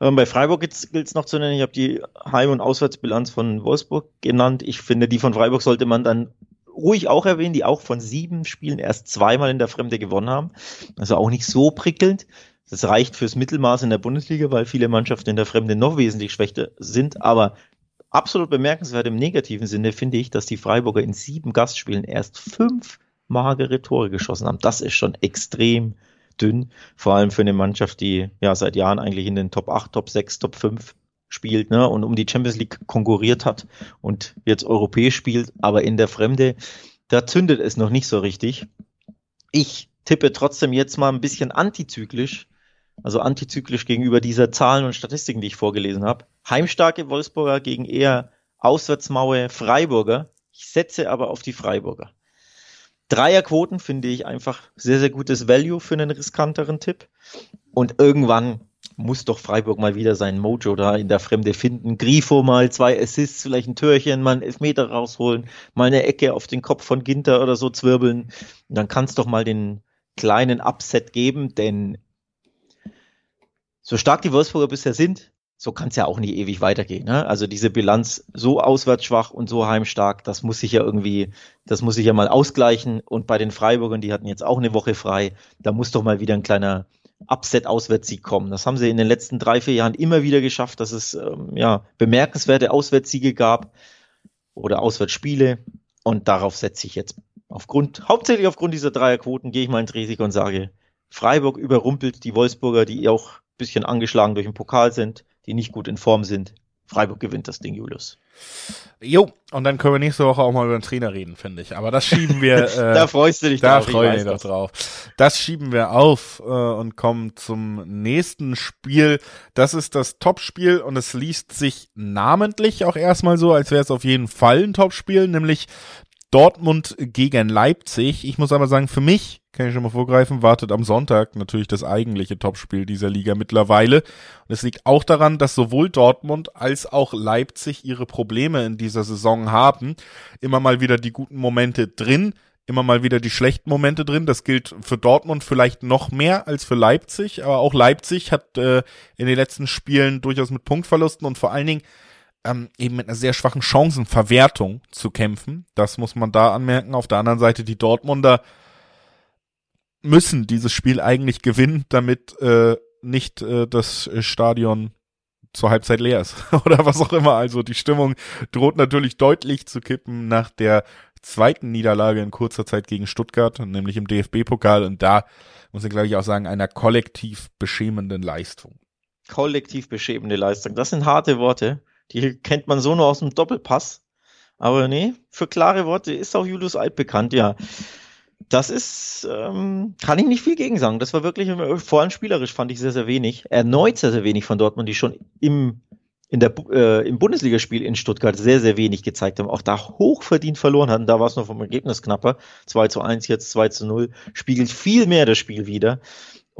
Ähm, bei Freiburg gilt es noch zu nennen. Ich habe die Heim- und Auswärtsbilanz von Wolfsburg genannt. Ich finde, die von Freiburg sollte man dann ruhig auch erwähnen, die auch von sieben Spielen erst zweimal in der Fremde gewonnen haben. Also auch nicht so prickelnd. Das reicht fürs Mittelmaß in der Bundesliga, weil viele Mannschaften in der Fremde noch wesentlich schwächer sind. Aber absolut bemerkenswert im negativen Sinne finde ich, dass die Freiburger in sieben Gastspielen erst fünf magere Tore geschossen haben. Das ist schon extrem dünn, vor allem für eine Mannschaft, die ja seit Jahren eigentlich in den Top 8, Top 6, Top 5 spielt ne, und um die Champions League konkurriert hat und jetzt europäisch spielt, aber in der Fremde, da zündet es noch nicht so richtig. Ich tippe trotzdem jetzt mal ein bisschen antizyklisch, also antizyklisch gegenüber dieser Zahlen und Statistiken, die ich vorgelesen habe. Heimstarke Wolfsburger gegen eher Auswärtsmaue Freiburger. Ich setze aber auf die Freiburger. Dreierquoten finde ich einfach sehr, sehr gutes Value für einen riskanteren Tipp. Und irgendwann muss doch Freiburg mal wieder seinen Mojo da in der Fremde finden. Grifo mal zwei Assists, vielleicht ein Türchen, mal einen Elfmeter rausholen, mal eine Ecke auf den Kopf von Ginter oder so zwirbeln. Und dann kann es doch mal den kleinen Upset geben, denn so stark die Wolfsburger bisher sind, so kann es ja auch nicht ewig weitergehen. Ne? Also diese Bilanz so auswärtsschwach und so heimstark, das muss sich ja irgendwie, das muss sich ja mal ausgleichen. Und bei den Freiburgern, die hatten jetzt auch eine Woche frei, da muss doch mal wieder ein kleiner Upset-Auswärtssieg kommen. Das haben sie in den letzten drei, vier Jahren immer wieder geschafft, dass es ähm, ja bemerkenswerte Auswärtssiege gab oder Auswärtsspiele. Und darauf setze ich jetzt aufgrund, hauptsächlich aufgrund dieser Dreierquoten, gehe ich mal ins Risiko und sage, Freiburg überrumpelt die Wolfsburger, die auch ein bisschen angeschlagen durch den Pokal sind die nicht gut in Form sind. Freiburg gewinnt das Ding, Julius. Jo, und dann können wir nächste Woche auch mal über den Trainer reden, finde ich. Aber das schieben wir. *laughs* Äh, da freust du dich da drauf. Da freue ich mich doch drauf. Das schieben wir auf äh, und kommen zum nächsten Spiel. Das ist das Topspiel und es liest sich namentlich auch erstmal so, als wäre es auf jeden Fall ein Topspiel, nämlich Dortmund gegen Leipzig. Ich muss aber sagen, für mich, kann ich schon mal vorgreifen, wartet am Sonntag natürlich das eigentliche Topspiel dieser Liga mittlerweile. Und es liegt auch daran, dass sowohl Dortmund als auch Leipzig ihre Probleme in dieser Saison haben. Immer mal wieder die guten Momente drin, immer mal wieder die schlechten Momente drin. Das gilt für Dortmund vielleicht noch mehr als für Leipzig, aber auch Leipzig hat äh, in den letzten Spielen durchaus mit Punktverlusten und vor allen Dingen ähm, eben mit einer sehr schwachen Chancenverwertung zu kämpfen. Das muss man da anmerken. Auf der anderen Seite die Dortmunder müssen dieses Spiel eigentlich gewinnen, damit äh, nicht äh, das Stadion zur Halbzeit leer ist *laughs* oder was auch immer. Also die Stimmung droht natürlich deutlich zu kippen nach der zweiten Niederlage in kurzer Zeit gegen Stuttgart, nämlich im DFB-Pokal und da muss ich glaube ich auch sagen, einer kollektiv beschämenden Leistung. Kollektiv beschämende Leistung. Das sind harte Worte. Die kennt man so nur aus dem Doppelpass. Aber nee, für klare Worte ist auch Julius Alt bekannt, ja. Das ist, ähm, kann ich nicht viel gegen sagen. Das war wirklich, vor allem spielerisch fand ich sehr, sehr wenig. Erneut sehr, sehr wenig von Dortmund, die schon im, in der, äh, im Bundesligaspiel in Stuttgart sehr, sehr wenig gezeigt haben. Auch da hochverdient verloren hatten. Da war es noch vom Ergebnis knapper. 2 zu 1, jetzt 2 zu 0. Spiegelt viel mehr das Spiel wieder.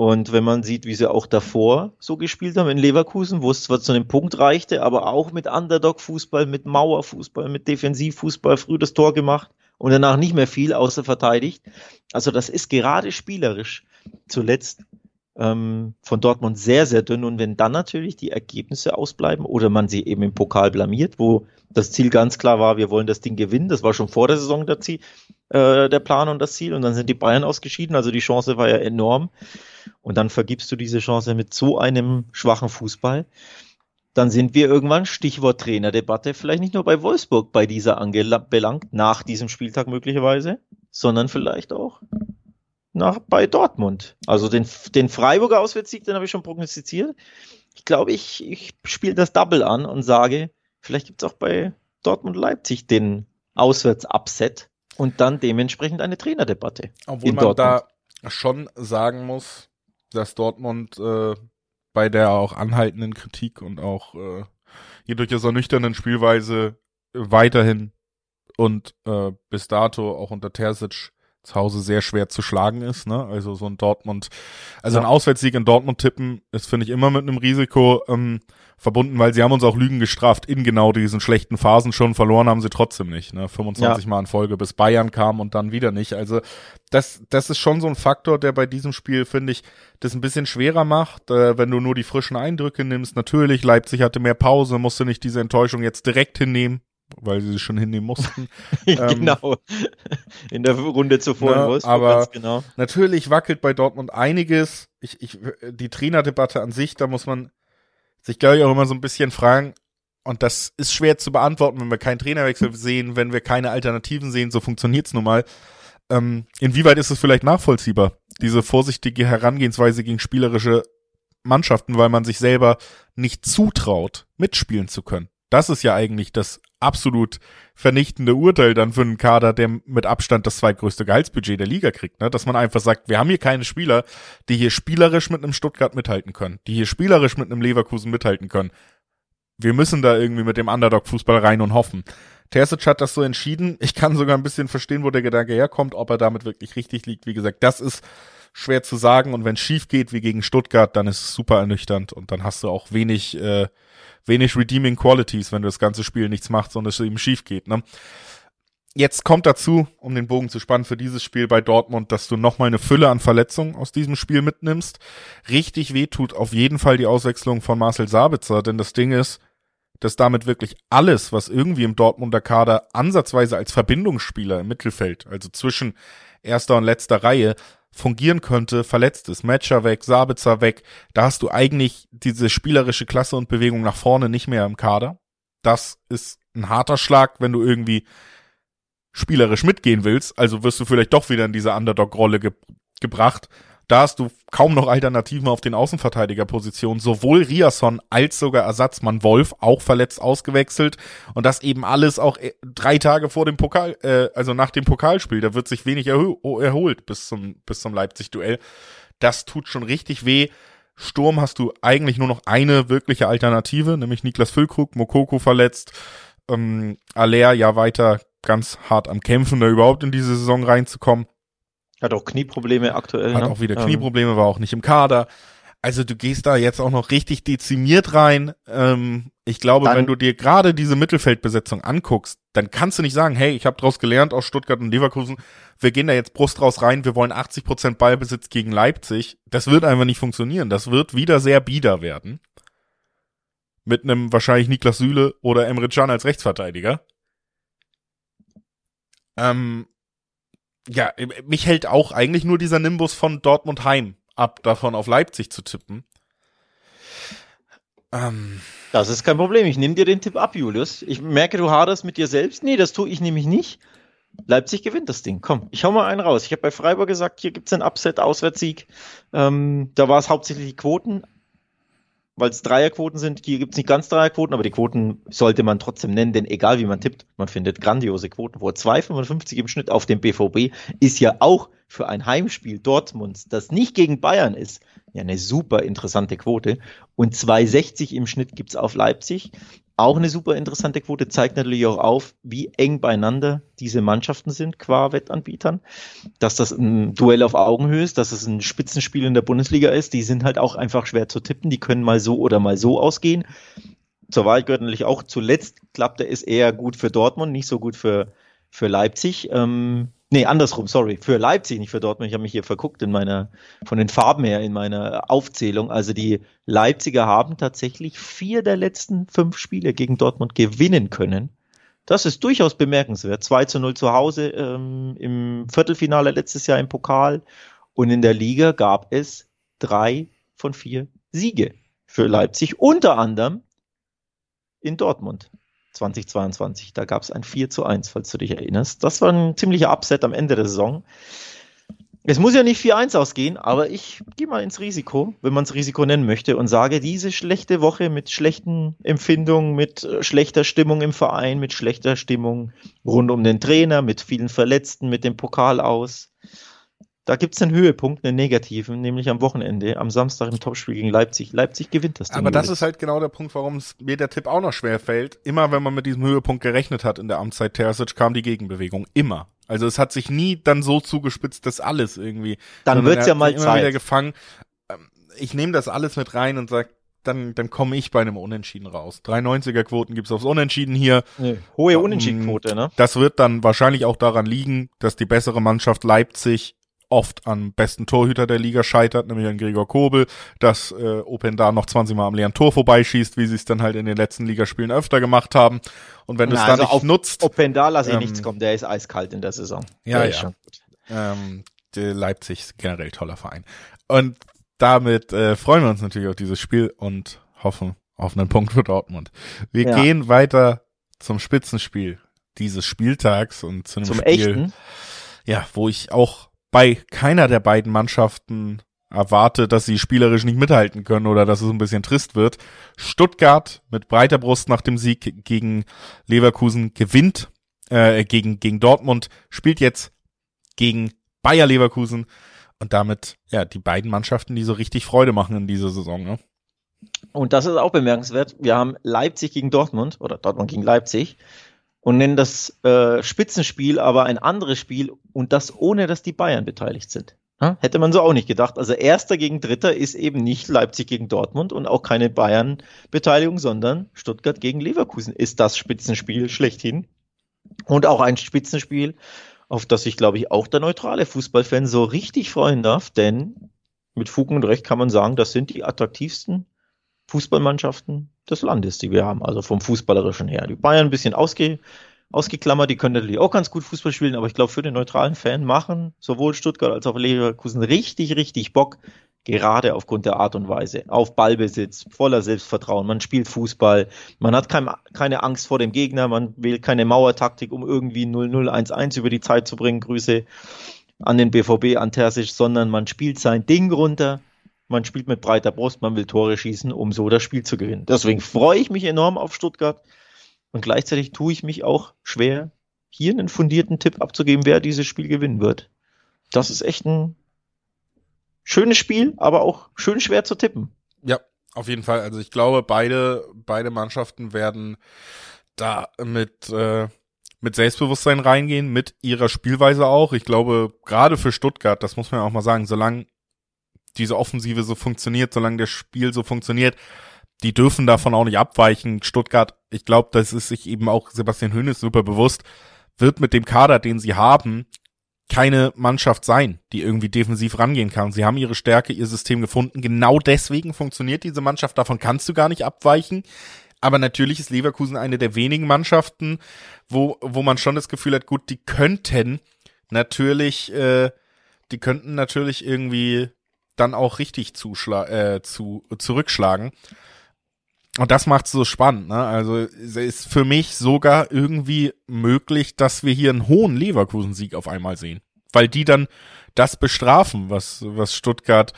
Und wenn man sieht, wie sie auch davor so gespielt haben in Leverkusen, wo es zwar zu einem Punkt reichte, aber auch mit Underdog-Fußball, mit Mauerfußball, mit Defensivfußball früh das Tor gemacht und danach nicht mehr viel außer verteidigt. Also das ist gerade spielerisch zuletzt ähm, von Dortmund sehr, sehr dünn. Und wenn dann natürlich die Ergebnisse ausbleiben oder man sie eben im Pokal blamiert, wo das Ziel ganz klar war, wir wollen das Ding gewinnen, das war schon vor der Saison der, Ziel, äh, der Plan und das Ziel und dann sind die Bayern ausgeschieden, also die Chance war ja enorm. Und dann vergibst du diese Chance mit so einem schwachen Fußball. Dann sind wir irgendwann, Stichwort Trainerdebatte, vielleicht nicht nur bei Wolfsburg bei dieser angelangt, nach diesem Spieltag möglicherweise, sondern vielleicht auch nach, bei Dortmund. Also den, den Freiburger Auswärtssieg, den habe ich schon prognostiziert. Ich glaube, ich, ich spiele das Double an und sage, vielleicht gibt es auch bei Dortmund Leipzig den Auswärts-Upset und dann dementsprechend eine Trainerdebatte. Obwohl man Dortmund. da schon sagen muss, dass Dortmund äh, bei der auch anhaltenden Kritik und auch äh, hier durchaus nüchternen Spielweise weiterhin und äh, bis dato auch unter Terzic zu Hause sehr schwer zu schlagen ist, ne? Also so ein Dortmund, also ja. ein Auswärtssieg in Dortmund tippen, ist finde ich immer mit einem Risiko ähm, verbunden, weil sie haben uns auch Lügen gestraft in genau diesen schlechten Phasen schon verloren haben sie trotzdem nicht, ne? 25 ja. Mal in Folge bis Bayern kam und dann wieder nicht. Also das das ist schon so ein Faktor, der bei diesem Spiel finde ich das ein bisschen schwerer macht, äh, wenn du nur die frischen Eindrücke nimmst. Natürlich Leipzig hatte mehr Pause, musste nicht diese Enttäuschung jetzt direkt hinnehmen, weil sie schon hinnehmen mussten. *laughs* genau. In der Runde zuvor ne, in Wolfsburg. Aber genau. natürlich wackelt bei Dortmund einiges. Ich, ich, die Trainerdebatte an sich, da muss man sich, glaube ich, auch immer so ein bisschen fragen, und das ist schwer zu beantworten, wenn wir keinen Trainerwechsel sehen, wenn wir keine Alternativen sehen, so funktioniert's nun mal. Ähm, inwieweit ist es vielleicht nachvollziehbar, diese vorsichtige Herangehensweise gegen spielerische Mannschaften, weil man sich selber nicht zutraut, mitspielen zu können? Das ist ja eigentlich das absolut vernichtende Urteil dann für einen Kader, der mit Abstand das zweitgrößte Gehaltsbudget der Liga kriegt, ne? Dass man einfach sagt, wir haben hier keine Spieler, die hier spielerisch mit einem Stuttgart mithalten können, die hier spielerisch mit einem Leverkusen mithalten können. Wir müssen da irgendwie mit dem Underdog-Fußball rein und hoffen. Terzic hat das so entschieden. Ich kann sogar ein bisschen verstehen, wo der Gedanke herkommt, ob er damit wirklich richtig liegt. Wie gesagt, das ist schwer zu sagen und wenn es schief geht wie gegen Stuttgart, dann ist es super ernüchternd und dann hast du auch wenig äh, wenig redeeming qualities, wenn du das ganze Spiel nichts machst und es eben schief geht. Ne? Jetzt kommt dazu, um den Bogen zu spannen für dieses Spiel bei Dortmund, dass du nochmal eine Fülle an Verletzungen aus diesem Spiel mitnimmst. Richtig weh tut auf jeden Fall die Auswechslung von Marcel Sabitzer, denn das Ding ist, dass damit wirklich alles, was irgendwie im Dortmunder Kader ansatzweise als Verbindungsspieler im Mittelfeld, also zwischen erster und letzter Reihe, fungieren könnte, verletzt ist. Matcher weg, Sabitzer weg. Da hast du eigentlich diese spielerische Klasse und Bewegung nach vorne nicht mehr im Kader. Das ist ein harter Schlag, wenn du irgendwie spielerisch mitgehen willst. Also wirst du vielleicht doch wieder in diese Underdog-Rolle ge gebracht. Da hast du kaum noch Alternativen auf den Außenverteidigerpositionen. Sowohl Riasson als sogar Ersatzmann Wolf auch verletzt ausgewechselt. Und das eben alles auch äh, drei Tage vor dem Pokal, äh, also nach dem Pokalspiel. Da wird sich wenig erho erholt bis zum, bis zum Leipzig-Duell. Das tut schon richtig weh. Sturm hast du eigentlich nur noch eine wirkliche Alternative, nämlich Niklas Füllkrug, Mokoko verletzt, ähm, Aller ja weiter ganz hart am Kämpfen, da überhaupt in diese Saison reinzukommen. Hat auch Knieprobleme aktuell. Hat ne? auch wieder Knieprobleme, war auch nicht im Kader. Also du gehst da jetzt auch noch richtig dezimiert rein. Ähm, ich glaube, Dann- wenn du dir gerade diese Mittelfeldbesetzung anguckst, dann kannst du nicht sagen, hey, ich habe daraus gelernt aus Stuttgart und Leverkusen, wir gehen da jetzt Brust raus rein, wir wollen 80 Prozent Ballbesitz gegen Leipzig. Das wird einfach nicht funktionieren. Das wird wieder sehr bieder werden. Mit einem wahrscheinlich Niklas Süle oder Emre Can als Rechtsverteidiger. Ähm, ja, mich hält auch eigentlich nur dieser Nimbus von Dortmund Heim ab, davon auf Leipzig zu tippen. Ähm, Das ist kein Problem. Ich nehme dir den Tipp ab, Julius. Ich merke, du haderst mit dir selbst. Nee, das tue ich nämlich nicht. Leipzig gewinnt das Ding. Komm, ich hau mal einen raus. Ich habe bei Freiburg gesagt, hier gibt's einen Upset-Auswärtssieg. Ähm, da war es hauptsächlich die Quoten, weil es Dreierquoten sind. Hier gibt's nicht ganz Dreierquoten, aber die Quoten sollte man trotzdem nennen, denn egal wie man tippt, man findet grandiose Quoten. Vor 2,55 im Schnitt auf dem BVB ist ja auch für ein Heimspiel Dortmunds, das nicht gegen Bayern ist, ja eine super interessante Quote. Und 2,60 im Schnitt gibt's auf Leipzig. Auch eine super interessante Quote, zeigt natürlich auch auf, wie eng beieinander diese Mannschaften sind, qua Wettanbietern. Dass das ein Duell auf Augenhöhe ist, dass es ein Spitzenspiel in der Bundesliga ist. Die sind halt auch einfach schwer zu tippen. Die können mal so oder mal so ausgehen. Zur Wahrheit gehört natürlich auch, zuletzt klappte es eher gut für Dortmund, nicht so gut für, für Leipzig. Ähm, nee, andersrum, sorry. Für Leipzig, nicht für Dortmund. Ich habe mich hier verguckt in meiner, von den Farben her in meiner Aufzählung. Also die Leipziger haben tatsächlich vier der letzten fünf Spiele gegen Dortmund gewinnen können. Das ist durchaus bemerkenswert. 2 zu 0 zu Hause ähm, im Viertelfinale letztes Jahr im Pokal. Und in der Liga gab es drei von vier Siege für Leipzig. Unter anderem in Dortmund 2022. Da gab es ein 4 zu 1, falls du dich erinnerst. Das war ein ziemlicher Upset am Ende der Saison. Es muss ja nicht 4-1 ausgehen, aber ich gehe mal ins Risiko, wenn man es Risiko nennen möchte, und sage, diese schlechte Woche mit schlechten Empfindungen, mit äh, schlechter Stimmung im Verein, mit schlechter Stimmung rund um den Trainer, mit vielen Verletzten, mit dem Pokal aus. Da gibt es einen Höhepunkt, einen negativen, nämlich am Wochenende, am Samstag im Topspiel gegen Leipzig. Leipzig gewinnt das Ding. aber das ist halt genau der Punkt, warum mir der Tipp auch noch schwer fällt. Immer wenn man mit diesem Höhepunkt gerechnet hat in der Amtszeit Terzic, kam die Gegenbewegung. Immer. Also es hat sich nie dann so zugespitzt, dass alles irgendwie. Dann wird's ja mal immer wieder Zeit. gefangen. Ähm, Ich nehme das alles mit rein und sag, dann, dann komme ich bei einem Unentschieden raus. 390er Quoten gibt's aufs Unentschieden hier. Nee, hohe Ähm, Unentschiedenquote, ne? Das wird dann wahrscheinlich auch daran liegen, dass die bessere Mannschaft Leipzig oft am besten Torhüter der Liga scheitert, nämlich an Gregor Kobel, dass äh, Open da noch 20 Mal am leeren Tor vorbeischießt, wie sie es dann halt in den letzten Ligaspielen öfter gemacht haben. Und wenn du es dann also nicht auf- nutzt, Open da lasse ich Ähm, nichts kommen, der ist eiskalt in der Saison. Ja, Der ja. ähm, Leipzig ist generell toller Verein. Und damit äh, freuen wir uns natürlich auf dieses Spiel und hoffen auf einen Punkt für Dortmund. Wir Ja. gehen weiter zum Spitzenspiel dieses Spieltags und zu einem Zum Spiel, echten. ja, wo ich auch bei keiner der beiden Mannschaften erwarte, dass sie spielerisch nicht mithalten können oder dass es ein bisschen trist wird. Stuttgart mit breiter Brust nach dem Sieg gegen Leverkusen gewinnt, äh, gegen, gegen Dortmund, spielt jetzt gegen Bayer Leverkusen und damit, ja, die beiden Mannschaften, die so richtig Freude machen in dieser Saison, ne? Und das ist auch bemerkenswert. Wir haben Leipzig gegen Dortmund oder Dortmund gegen Leipzig und nennen das äh, Spitzenspiel aber ein anderes Spiel und das ohne, dass die Bayern beteiligt sind. Ja? Hätte man so auch nicht gedacht. Also erster gegen dritter ist eben nicht Leipzig gegen Dortmund und auch keine Bayern-Beteiligung, sondern Stuttgart gegen Leverkusen ist das Spitzenspiel schlechthin. Und auch ein Spitzenspiel, auf das sich, glaube ich, auch der neutrale Fußballfan so richtig freuen darf, denn mit Fug und Recht kann man sagen, das sind die attraktivsten Fußballmannschaften des Landes, die wir haben, also vom Fußballerischen her. Die Bayern ein bisschen ausge, ausgeklammert, die können natürlich auch ganz gut Fußball spielen, aber ich glaube, für den neutralen Fan machen sowohl Stuttgart als auch Leverkusen richtig, richtig Bock, gerade aufgrund der Art und Weise, auf Ballbesitz, voller Selbstvertrauen. Man spielt Fußball, man hat kein, keine Angst vor dem Gegner, man wählt keine Mauertaktik, um irgendwie 0-0, 1-1 über die Zeit zu bringen. Grüße an den BVB, an Terzic, sondern man spielt sein Ding runter, man spielt mit breiter Brust, man will Tore schießen, um so das Spiel zu gewinnen. Deswegen freue ich mich enorm auf Stuttgart und gleichzeitig tue ich mich auch schwer, hier einen fundierten Tipp abzugeben, wer dieses Spiel gewinnen wird. Das ist echt ein schönes Spiel, aber auch schön schwer zu tippen. Ja, auf jeden Fall. Also ich glaube, beide, beide Mannschaften werden da mit, äh, mit Selbstbewusstsein reingehen, mit ihrer Spielweise auch. Ich glaube, gerade für Stuttgart, das muss man auch mal sagen, solange diese Offensive so funktioniert, solange das Spiel so funktioniert, die dürfen davon auch nicht abweichen. Stuttgart, ich glaube, das ist sich eben auch Sebastian Hönes super bewusst, wird mit dem Kader, den sie haben, keine Mannschaft sein, die irgendwie defensiv rangehen kann. Sie haben ihre Stärke, ihr System gefunden. Genau deswegen funktioniert diese Mannschaft. Davon kannst du gar nicht abweichen. Aber natürlich ist Leverkusen eine der wenigen Mannschaften, wo, wo man schon das Gefühl hat, gut, die könnten natürlich, äh, die könnten natürlich irgendwie dann auch richtig zuschla äh, zu, zurückschlagen. Und das macht es so spannend. Ne? Also es ist für mich sogar irgendwie möglich, dass wir hier einen hohen Leverkusen-Sieg auf einmal sehen. Weil die dann das bestrafen, was, was Stuttgart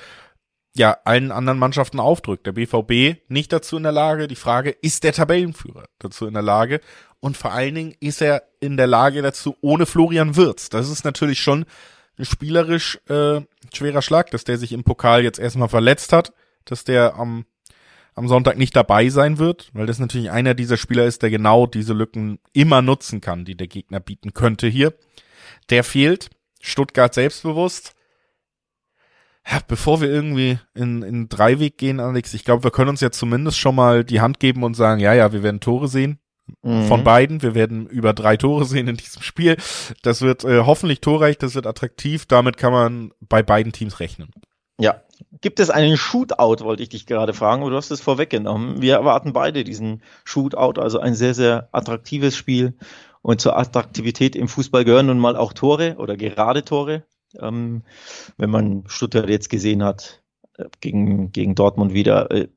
ja allen anderen Mannschaften aufdrückt. Der BVB nicht dazu in der Lage. Die Frage, ist der Tabellenführer dazu in der Lage? Und vor allen Dingen ist er in der Lage dazu ohne Florian Wirz. Das ist natürlich schon spielerisch äh, schwerer Schlag, dass der sich im Pokal jetzt erstmal verletzt hat, dass der am am Sonntag nicht dabei sein wird, weil das natürlich einer dieser Spieler ist, der genau diese Lücken immer nutzen kann, die der Gegner bieten könnte hier. Der fehlt. Stuttgart selbstbewusst. Bevor wir irgendwie in, in Dreiweg gehen, Alex, ich glaube, wir können uns jetzt zumindest schon mal die Hand geben und sagen, ja, ja, wir werden Tore sehen. Mhm. Von beiden. Wir werden über drei Tore sehen in diesem Spiel. Das wird äh, hoffentlich torreich, das wird attraktiv. Damit kann man bei beiden Teams rechnen. Ja, Gibt es einen Shootout, wollte ich dich gerade fragen, aber du hast es vorweggenommen. Wir erwarten beide diesen Shootout, also ein sehr, sehr attraktives Spiel. Und zur Attraktivität im Fußball gehören nun mal auch Tore oder gerade Tore. Ähm, wenn man Stuttgart jetzt gesehen hat, äh, gegen, gegen Dortmund wieder, äh,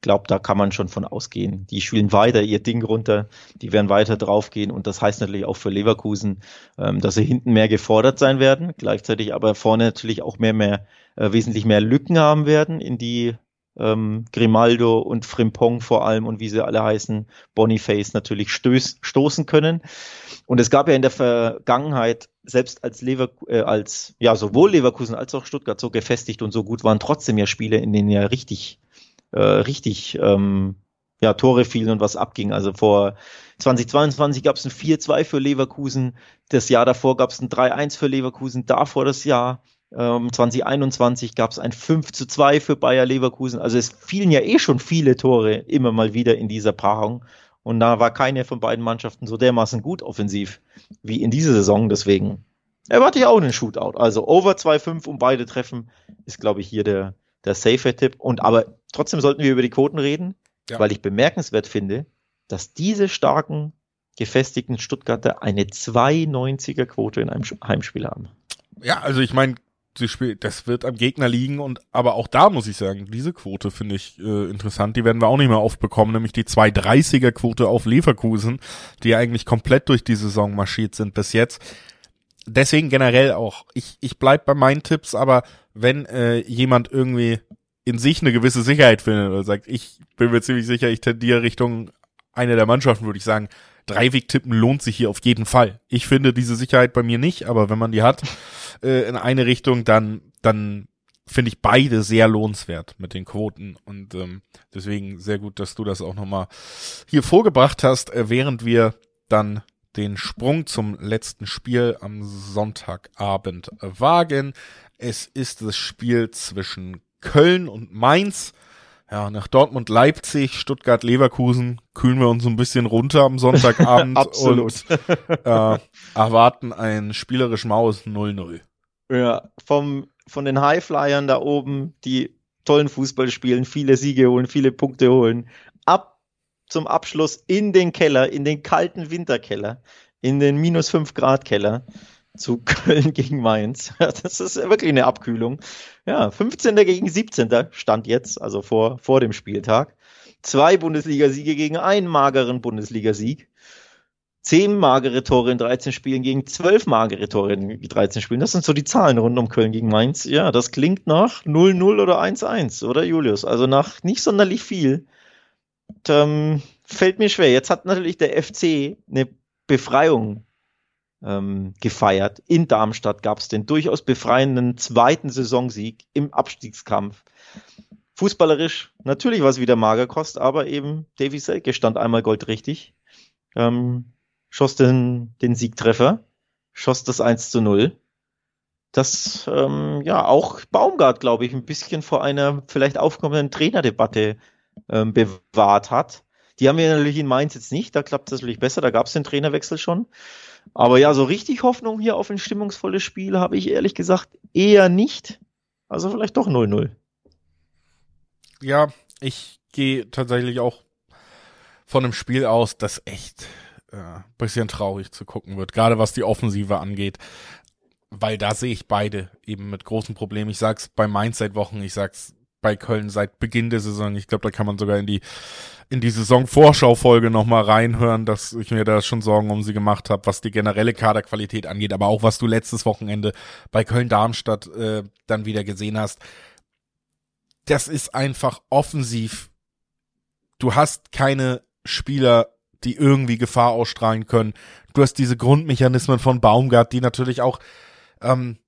glaube, da kann man schon von ausgehen. Die spielen weiter ihr Ding runter, die werden weiter draufgehen und das heißt natürlich auch für Leverkusen, ähm, dass sie hinten mehr gefordert sein werden, gleichzeitig aber vorne natürlich auch mehr, mehr, äh, wesentlich mehr Lücken haben werden, in die ähm, Grimaldo und Frimpong vor allem und wie sie alle heißen, Boniface natürlich stöß, stoßen können. Und es gab ja in der Vergangenheit, selbst als Lever äh, als ja sowohl Leverkusen als auch Stuttgart so gefestigt und so gut waren, trotzdem ja Spiele, in denen ja richtig äh, richtig ähm, ja, Tore fielen und was abging. Also vor 2022 gab es ein 4-2 für Leverkusen, das Jahr davor gab es ein 3-1 für Leverkusen, davor das Jahr ähm, 2021 gab es ein 5 2 für Bayer Leverkusen. Also es fielen ja eh schon viele Tore immer mal wieder in dieser Paarung. Und da war keine von beiden Mannschaften so dermaßen gut offensiv wie in dieser Saison. Deswegen erwarte ich auch einen Shootout. Also over 2-5 um beide treffen ist, glaube ich, hier der, der safe Tipp. Und aber trotzdem sollten wir über die Quoten reden, ja. weil ich bemerkenswert finde, dass diese starken, gefestigten Stuttgarter eine 2,90er Quote in einem Heimspiel haben. Ja, also ich meine, das wird am Gegner liegen und aber auch da muss ich sagen, diese Quote finde ich äh, interessant. Die werden wir auch nicht mehr oft bekommen, nämlich die 230er Quote auf Leverkusen, die eigentlich komplett durch die Saison marschiert sind bis jetzt. Deswegen generell auch. Ich ich bleib bei meinen Tipps, aber wenn äh, jemand irgendwie in sich eine gewisse Sicherheit findet oder sagt, ich bin mir ziemlich sicher, ich tendiere Richtung einer der Mannschaften, würde ich sagen, Dreiweg-Tippen lohnt sich hier auf jeden Fall. Ich finde diese Sicherheit bei mir nicht, aber wenn man die hat *laughs* äh, in eine Richtung, dann, dann finde ich beide sehr lohnenswert mit den Quoten und ähm, deswegen sehr gut, dass du das auch nochmal hier vorgebracht hast, äh, während wir dann den Sprung zum letzten Spiel am Sonntagabend wagen. Es ist das Spiel zwischen Köln und Mainz. Ja, nach Dortmund, Leipzig, Stuttgart, Leverkusen kühlen wir uns ein bisschen runter am Sonntagabend *laughs* und äh, erwarten ein spielerisch Maus 0-0. Ja, vom, von den Highflyern da oben, die tollen Fußball spielen, viele Siege holen, viele Punkte holen, zum Abschluss in den Keller, in den kalten Winterkeller, in den minus 5 Grad Keller zu *laughs* Köln gegen Mainz. Das ist wirklich eine Abkühlung. Ja, 15. gegen 17. stand jetzt, also vor, vor dem Spieltag. Zwei Bundesligasiege gegen einen mageren Bundesligasieg. 10 magere Tore in 13 Spielen gegen 12 magere Tore in 13 Spielen. Das sind so die Zahlen rund um Köln gegen Mainz. Ja, das klingt nach 0-0 oder 1-1, oder Julius? Also nach nicht sonderlich viel. Ähm, fällt mir schwer. Jetzt hat natürlich der FC eine Befreiung ähm, gefeiert. In Darmstadt gab es den durchaus befreienden zweiten Saisonsieg im Abstiegskampf. Fußballerisch natürlich war es wieder Magerkost, aber eben Davy Selke stand einmal goldrichtig. Ähm, schoss den, den Siegtreffer, schoss das 1 zu 0. Das ähm, ja auch Baumgart, glaube ich, ein bisschen vor einer vielleicht aufkommenden Trainerdebatte ähm, bewahrt hat. Die haben wir natürlich in Mainz jetzt nicht, da klappt es natürlich besser, da gab es den Trainerwechsel schon. Aber ja, so richtig Hoffnung hier auf ein stimmungsvolles Spiel habe ich ehrlich gesagt eher nicht. Also vielleicht doch 0-0. Ja, ich gehe tatsächlich auch von einem Spiel aus, das echt äh, bisschen traurig zu gucken wird, gerade was die Offensive angeht. Weil da sehe ich beide eben mit großen Problemen. Ich sag's bei Mainz seit Wochen, ich sag's bei Köln seit Beginn der Saison. Ich glaube, da kann man sogar in die in die Saison-Vorschau-Folge nochmal reinhören, dass ich mir da schon Sorgen um sie gemacht habe, was die generelle Kaderqualität angeht, aber auch was du letztes Wochenende bei Köln-Darmstadt äh, dann wieder gesehen hast. Das ist einfach offensiv. Du hast keine Spieler die irgendwie Gefahr ausstrahlen können. Du hast diese Grundmechanismen von Baumgart, die natürlich auch, ähm,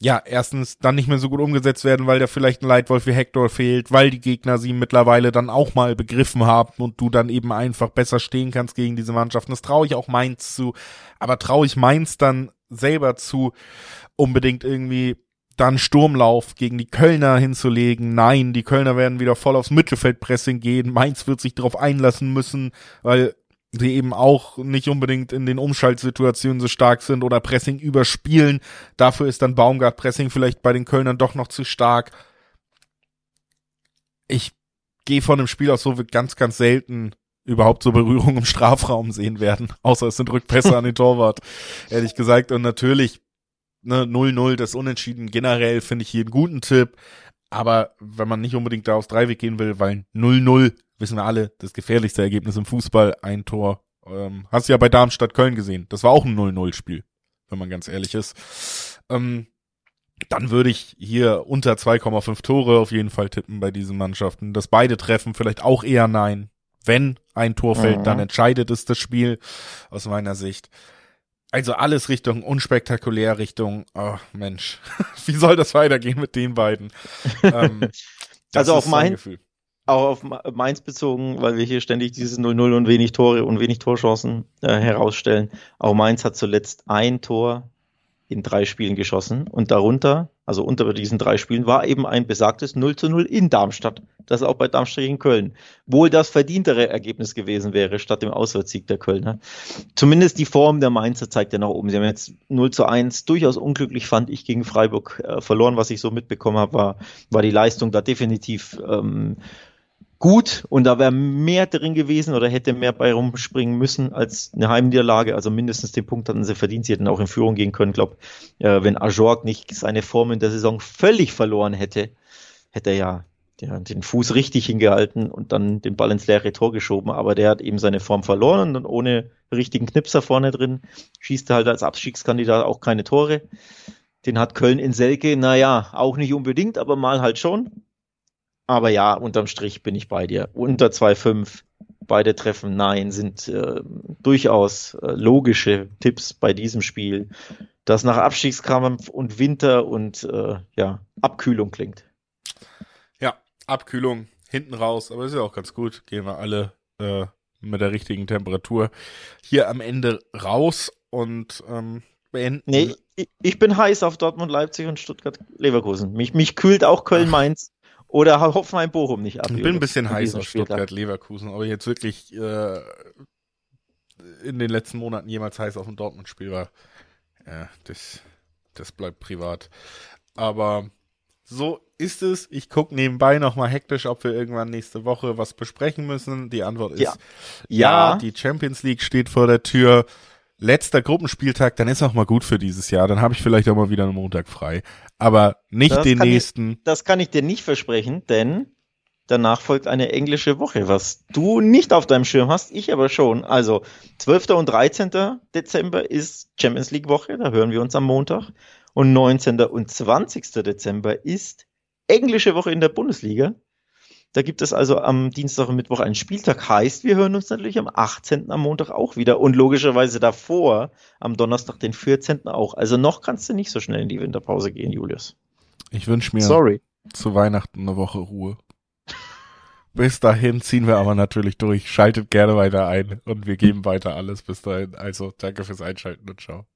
ja, erstens dann nicht mehr so gut umgesetzt werden, weil da vielleicht ein Leitwolf wie Hector fehlt, weil die Gegner sie mittlerweile dann auch mal begriffen haben und du dann eben einfach besser stehen kannst gegen diese Mannschaften. Das traue ich auch Mainz zu, aber traue ich Mainz dann selber zu, unbedingt irgendwie dann Sturmlauf gegen die Kölner hinzulegen. Nein, die Kölner werden wieder voll aufs Mittelfeldpressing gehen. Mainz wird sich darauf einlassen müssen, weil die eben auch nicht unbedingt in den Umschaltsituationen so stark sind oder Pressing überspielen. Dafür ist dann Baumgart Pressing vielleicht bei den Kölnern doch noch zu stark. Ich gehe von dem Spiel aus, so wird ganz, ganz selten überhaupt so Berührungen im Strafraum sehen werden. *laughs* Außer es sind Rückpässe an den Torwart, *laughs* ehrlich gesagt. Und natürlich, ne, 0-0, das Unentschieden generell finde ich hier einen guten Tipp. Aber wenn man nicht unbedingt da aus Dreiweg gehen will, weil 0-0 wissen wir alle, das gefährlichste Ergebnis im Fußball, ein Tor. Ähm, hast du ja bei Darmstadt Köln gesehen. Das war auch ein 0-0-Spiel, wenn man ganz ehrlich ist. Ähm, dann würde ich hier unter 2,5 Tore auf jeden Fall tippen bei diesen Mannschaften. Dass beide treffen, vielleicht auch eher nein. Wenn ein Tor fällt, mhm. dann entscheidet es das Spiel, aus meiner Sicht. Also alles Richtung unspektakulär, Richtung, oh Mensch, *laughs* wie soll das weitergehen mit den beiden? ähm, *laughs* also auch mein, Gefühl auch auf Mainz bezogen, weil wir hier ständig dieses 0-0 und wenig Tore und wenig Torchancen äh, herausstellen. Auch Mainz hat zuletzt ein Tor in drei Spielen geschossen und darunter, also unter diesen drei Spielen, war eben ein besagtes 0 zu 0 in Darmstadt. Das auch bei Darmstadt gegen Köln. Wohl das verdientere Ergebnis gewesen wäre, statt dem Auswärtssieg der Kölner. Zumindest die Form der Mainzer zeigt ja nach oben. Sie haben jetzt 0 zu 1 durchaus unglücklich, fand ich, gegen Freiburg äh, verloren. Was ich so mitbekommen habe, war, war die Leistung da definitiv ähm, gut und da wäre mehr drin gewesen oder hätte mehr bei rumspringen müssen als eine Heimniederlage. Also mindestens den Punkt hatten sie verdient. Sie hätten auch in Führung gehen können. Ich glaube, äh, wenn Ajorg nicht seine Form in der Saison völlig verloren hätte, hätte er ja der den Fuß richtig hingehalten und dann den Ball ins leere Tor geschoben, aber der hat eben seine Form verloren und ohne richtigen Knipser vorne drin schießt er halt als Abstiegskandidat auch keine Tore. Den hat Köln in Selke, naja, auch nicht unbedingt, aber mal halt schon. Aber ja, unterm Strich bin ich bei dir. Unter 2,5 beide Treffen, nein, sind äh, durchaus äh, logische Tipps bei diesem Spiel, das nach Abstiegskampf und Winter und äh, ja, Abkühlung klingt. Ja, Abkühlung hinten raus, aber ist ja auch ganz gut. Gehen wir alle äh, mit der richtigen Temperatur hier am Ende raus und ähm, beenden. Nee, ich, ich bin heiß auf Dortmund, Leipzig und Stuttgart, Leverkusen. Mich, mich kühlt auch Köln-Mainz. *laughs* Oder Hoffenheim-Bochum nicht ab. Ich bin ein bisschen heiß auf Stuttgart-Leverkusen, aber jetzt wirklich äh, in den letzten Monaten jemals heiß auf ein Dortmund-Spiel war. Ja, das, das bleibt privat. Aber so ist es. Ich gucke nebenbei nochmal hektisch, ob wir irgendwann nächste Woche was besprechen müssen. Die Antwort ist ja. ja. ja. Die Champions League steht vor der Tür letzter Gruppenspieltag, dann ist auch mal gut für dieses Jahr. Dann habe ich vielleicht auch mal wieder einen Montag frei. Aber nicht das den nächsten. Ich, das kann ich dir nicht versprechen, denn Danach folgt eine englische Woche, was du nicht auf deinem Schirm hast, ich aber schon. Also 12. und 13. Dezember ist Champions League Woche, da hören wir uns am Montag. Und 19. und 20. Dezember ist englische Woche in der Bundesliga. Da gibt es also am Dienstag und Mittwoch einen Spieltag. Heißt, wir hören uns natürlich am 18. am Montag auch wieder und logischerweise davor am Donnerstag, den 14. auch. Also noch kannst du nicht so schnell in die Winterpause gehen, Julius. Ich wünsche mir Sorry. zu Weihnachten eine Woche Ruhe. Bis dahin ziehen wir aber natürlich durch. Schaltet gerne weiter ein und wir geben weiter alles bis dahin. Also danke fürs Einschalten und ciao.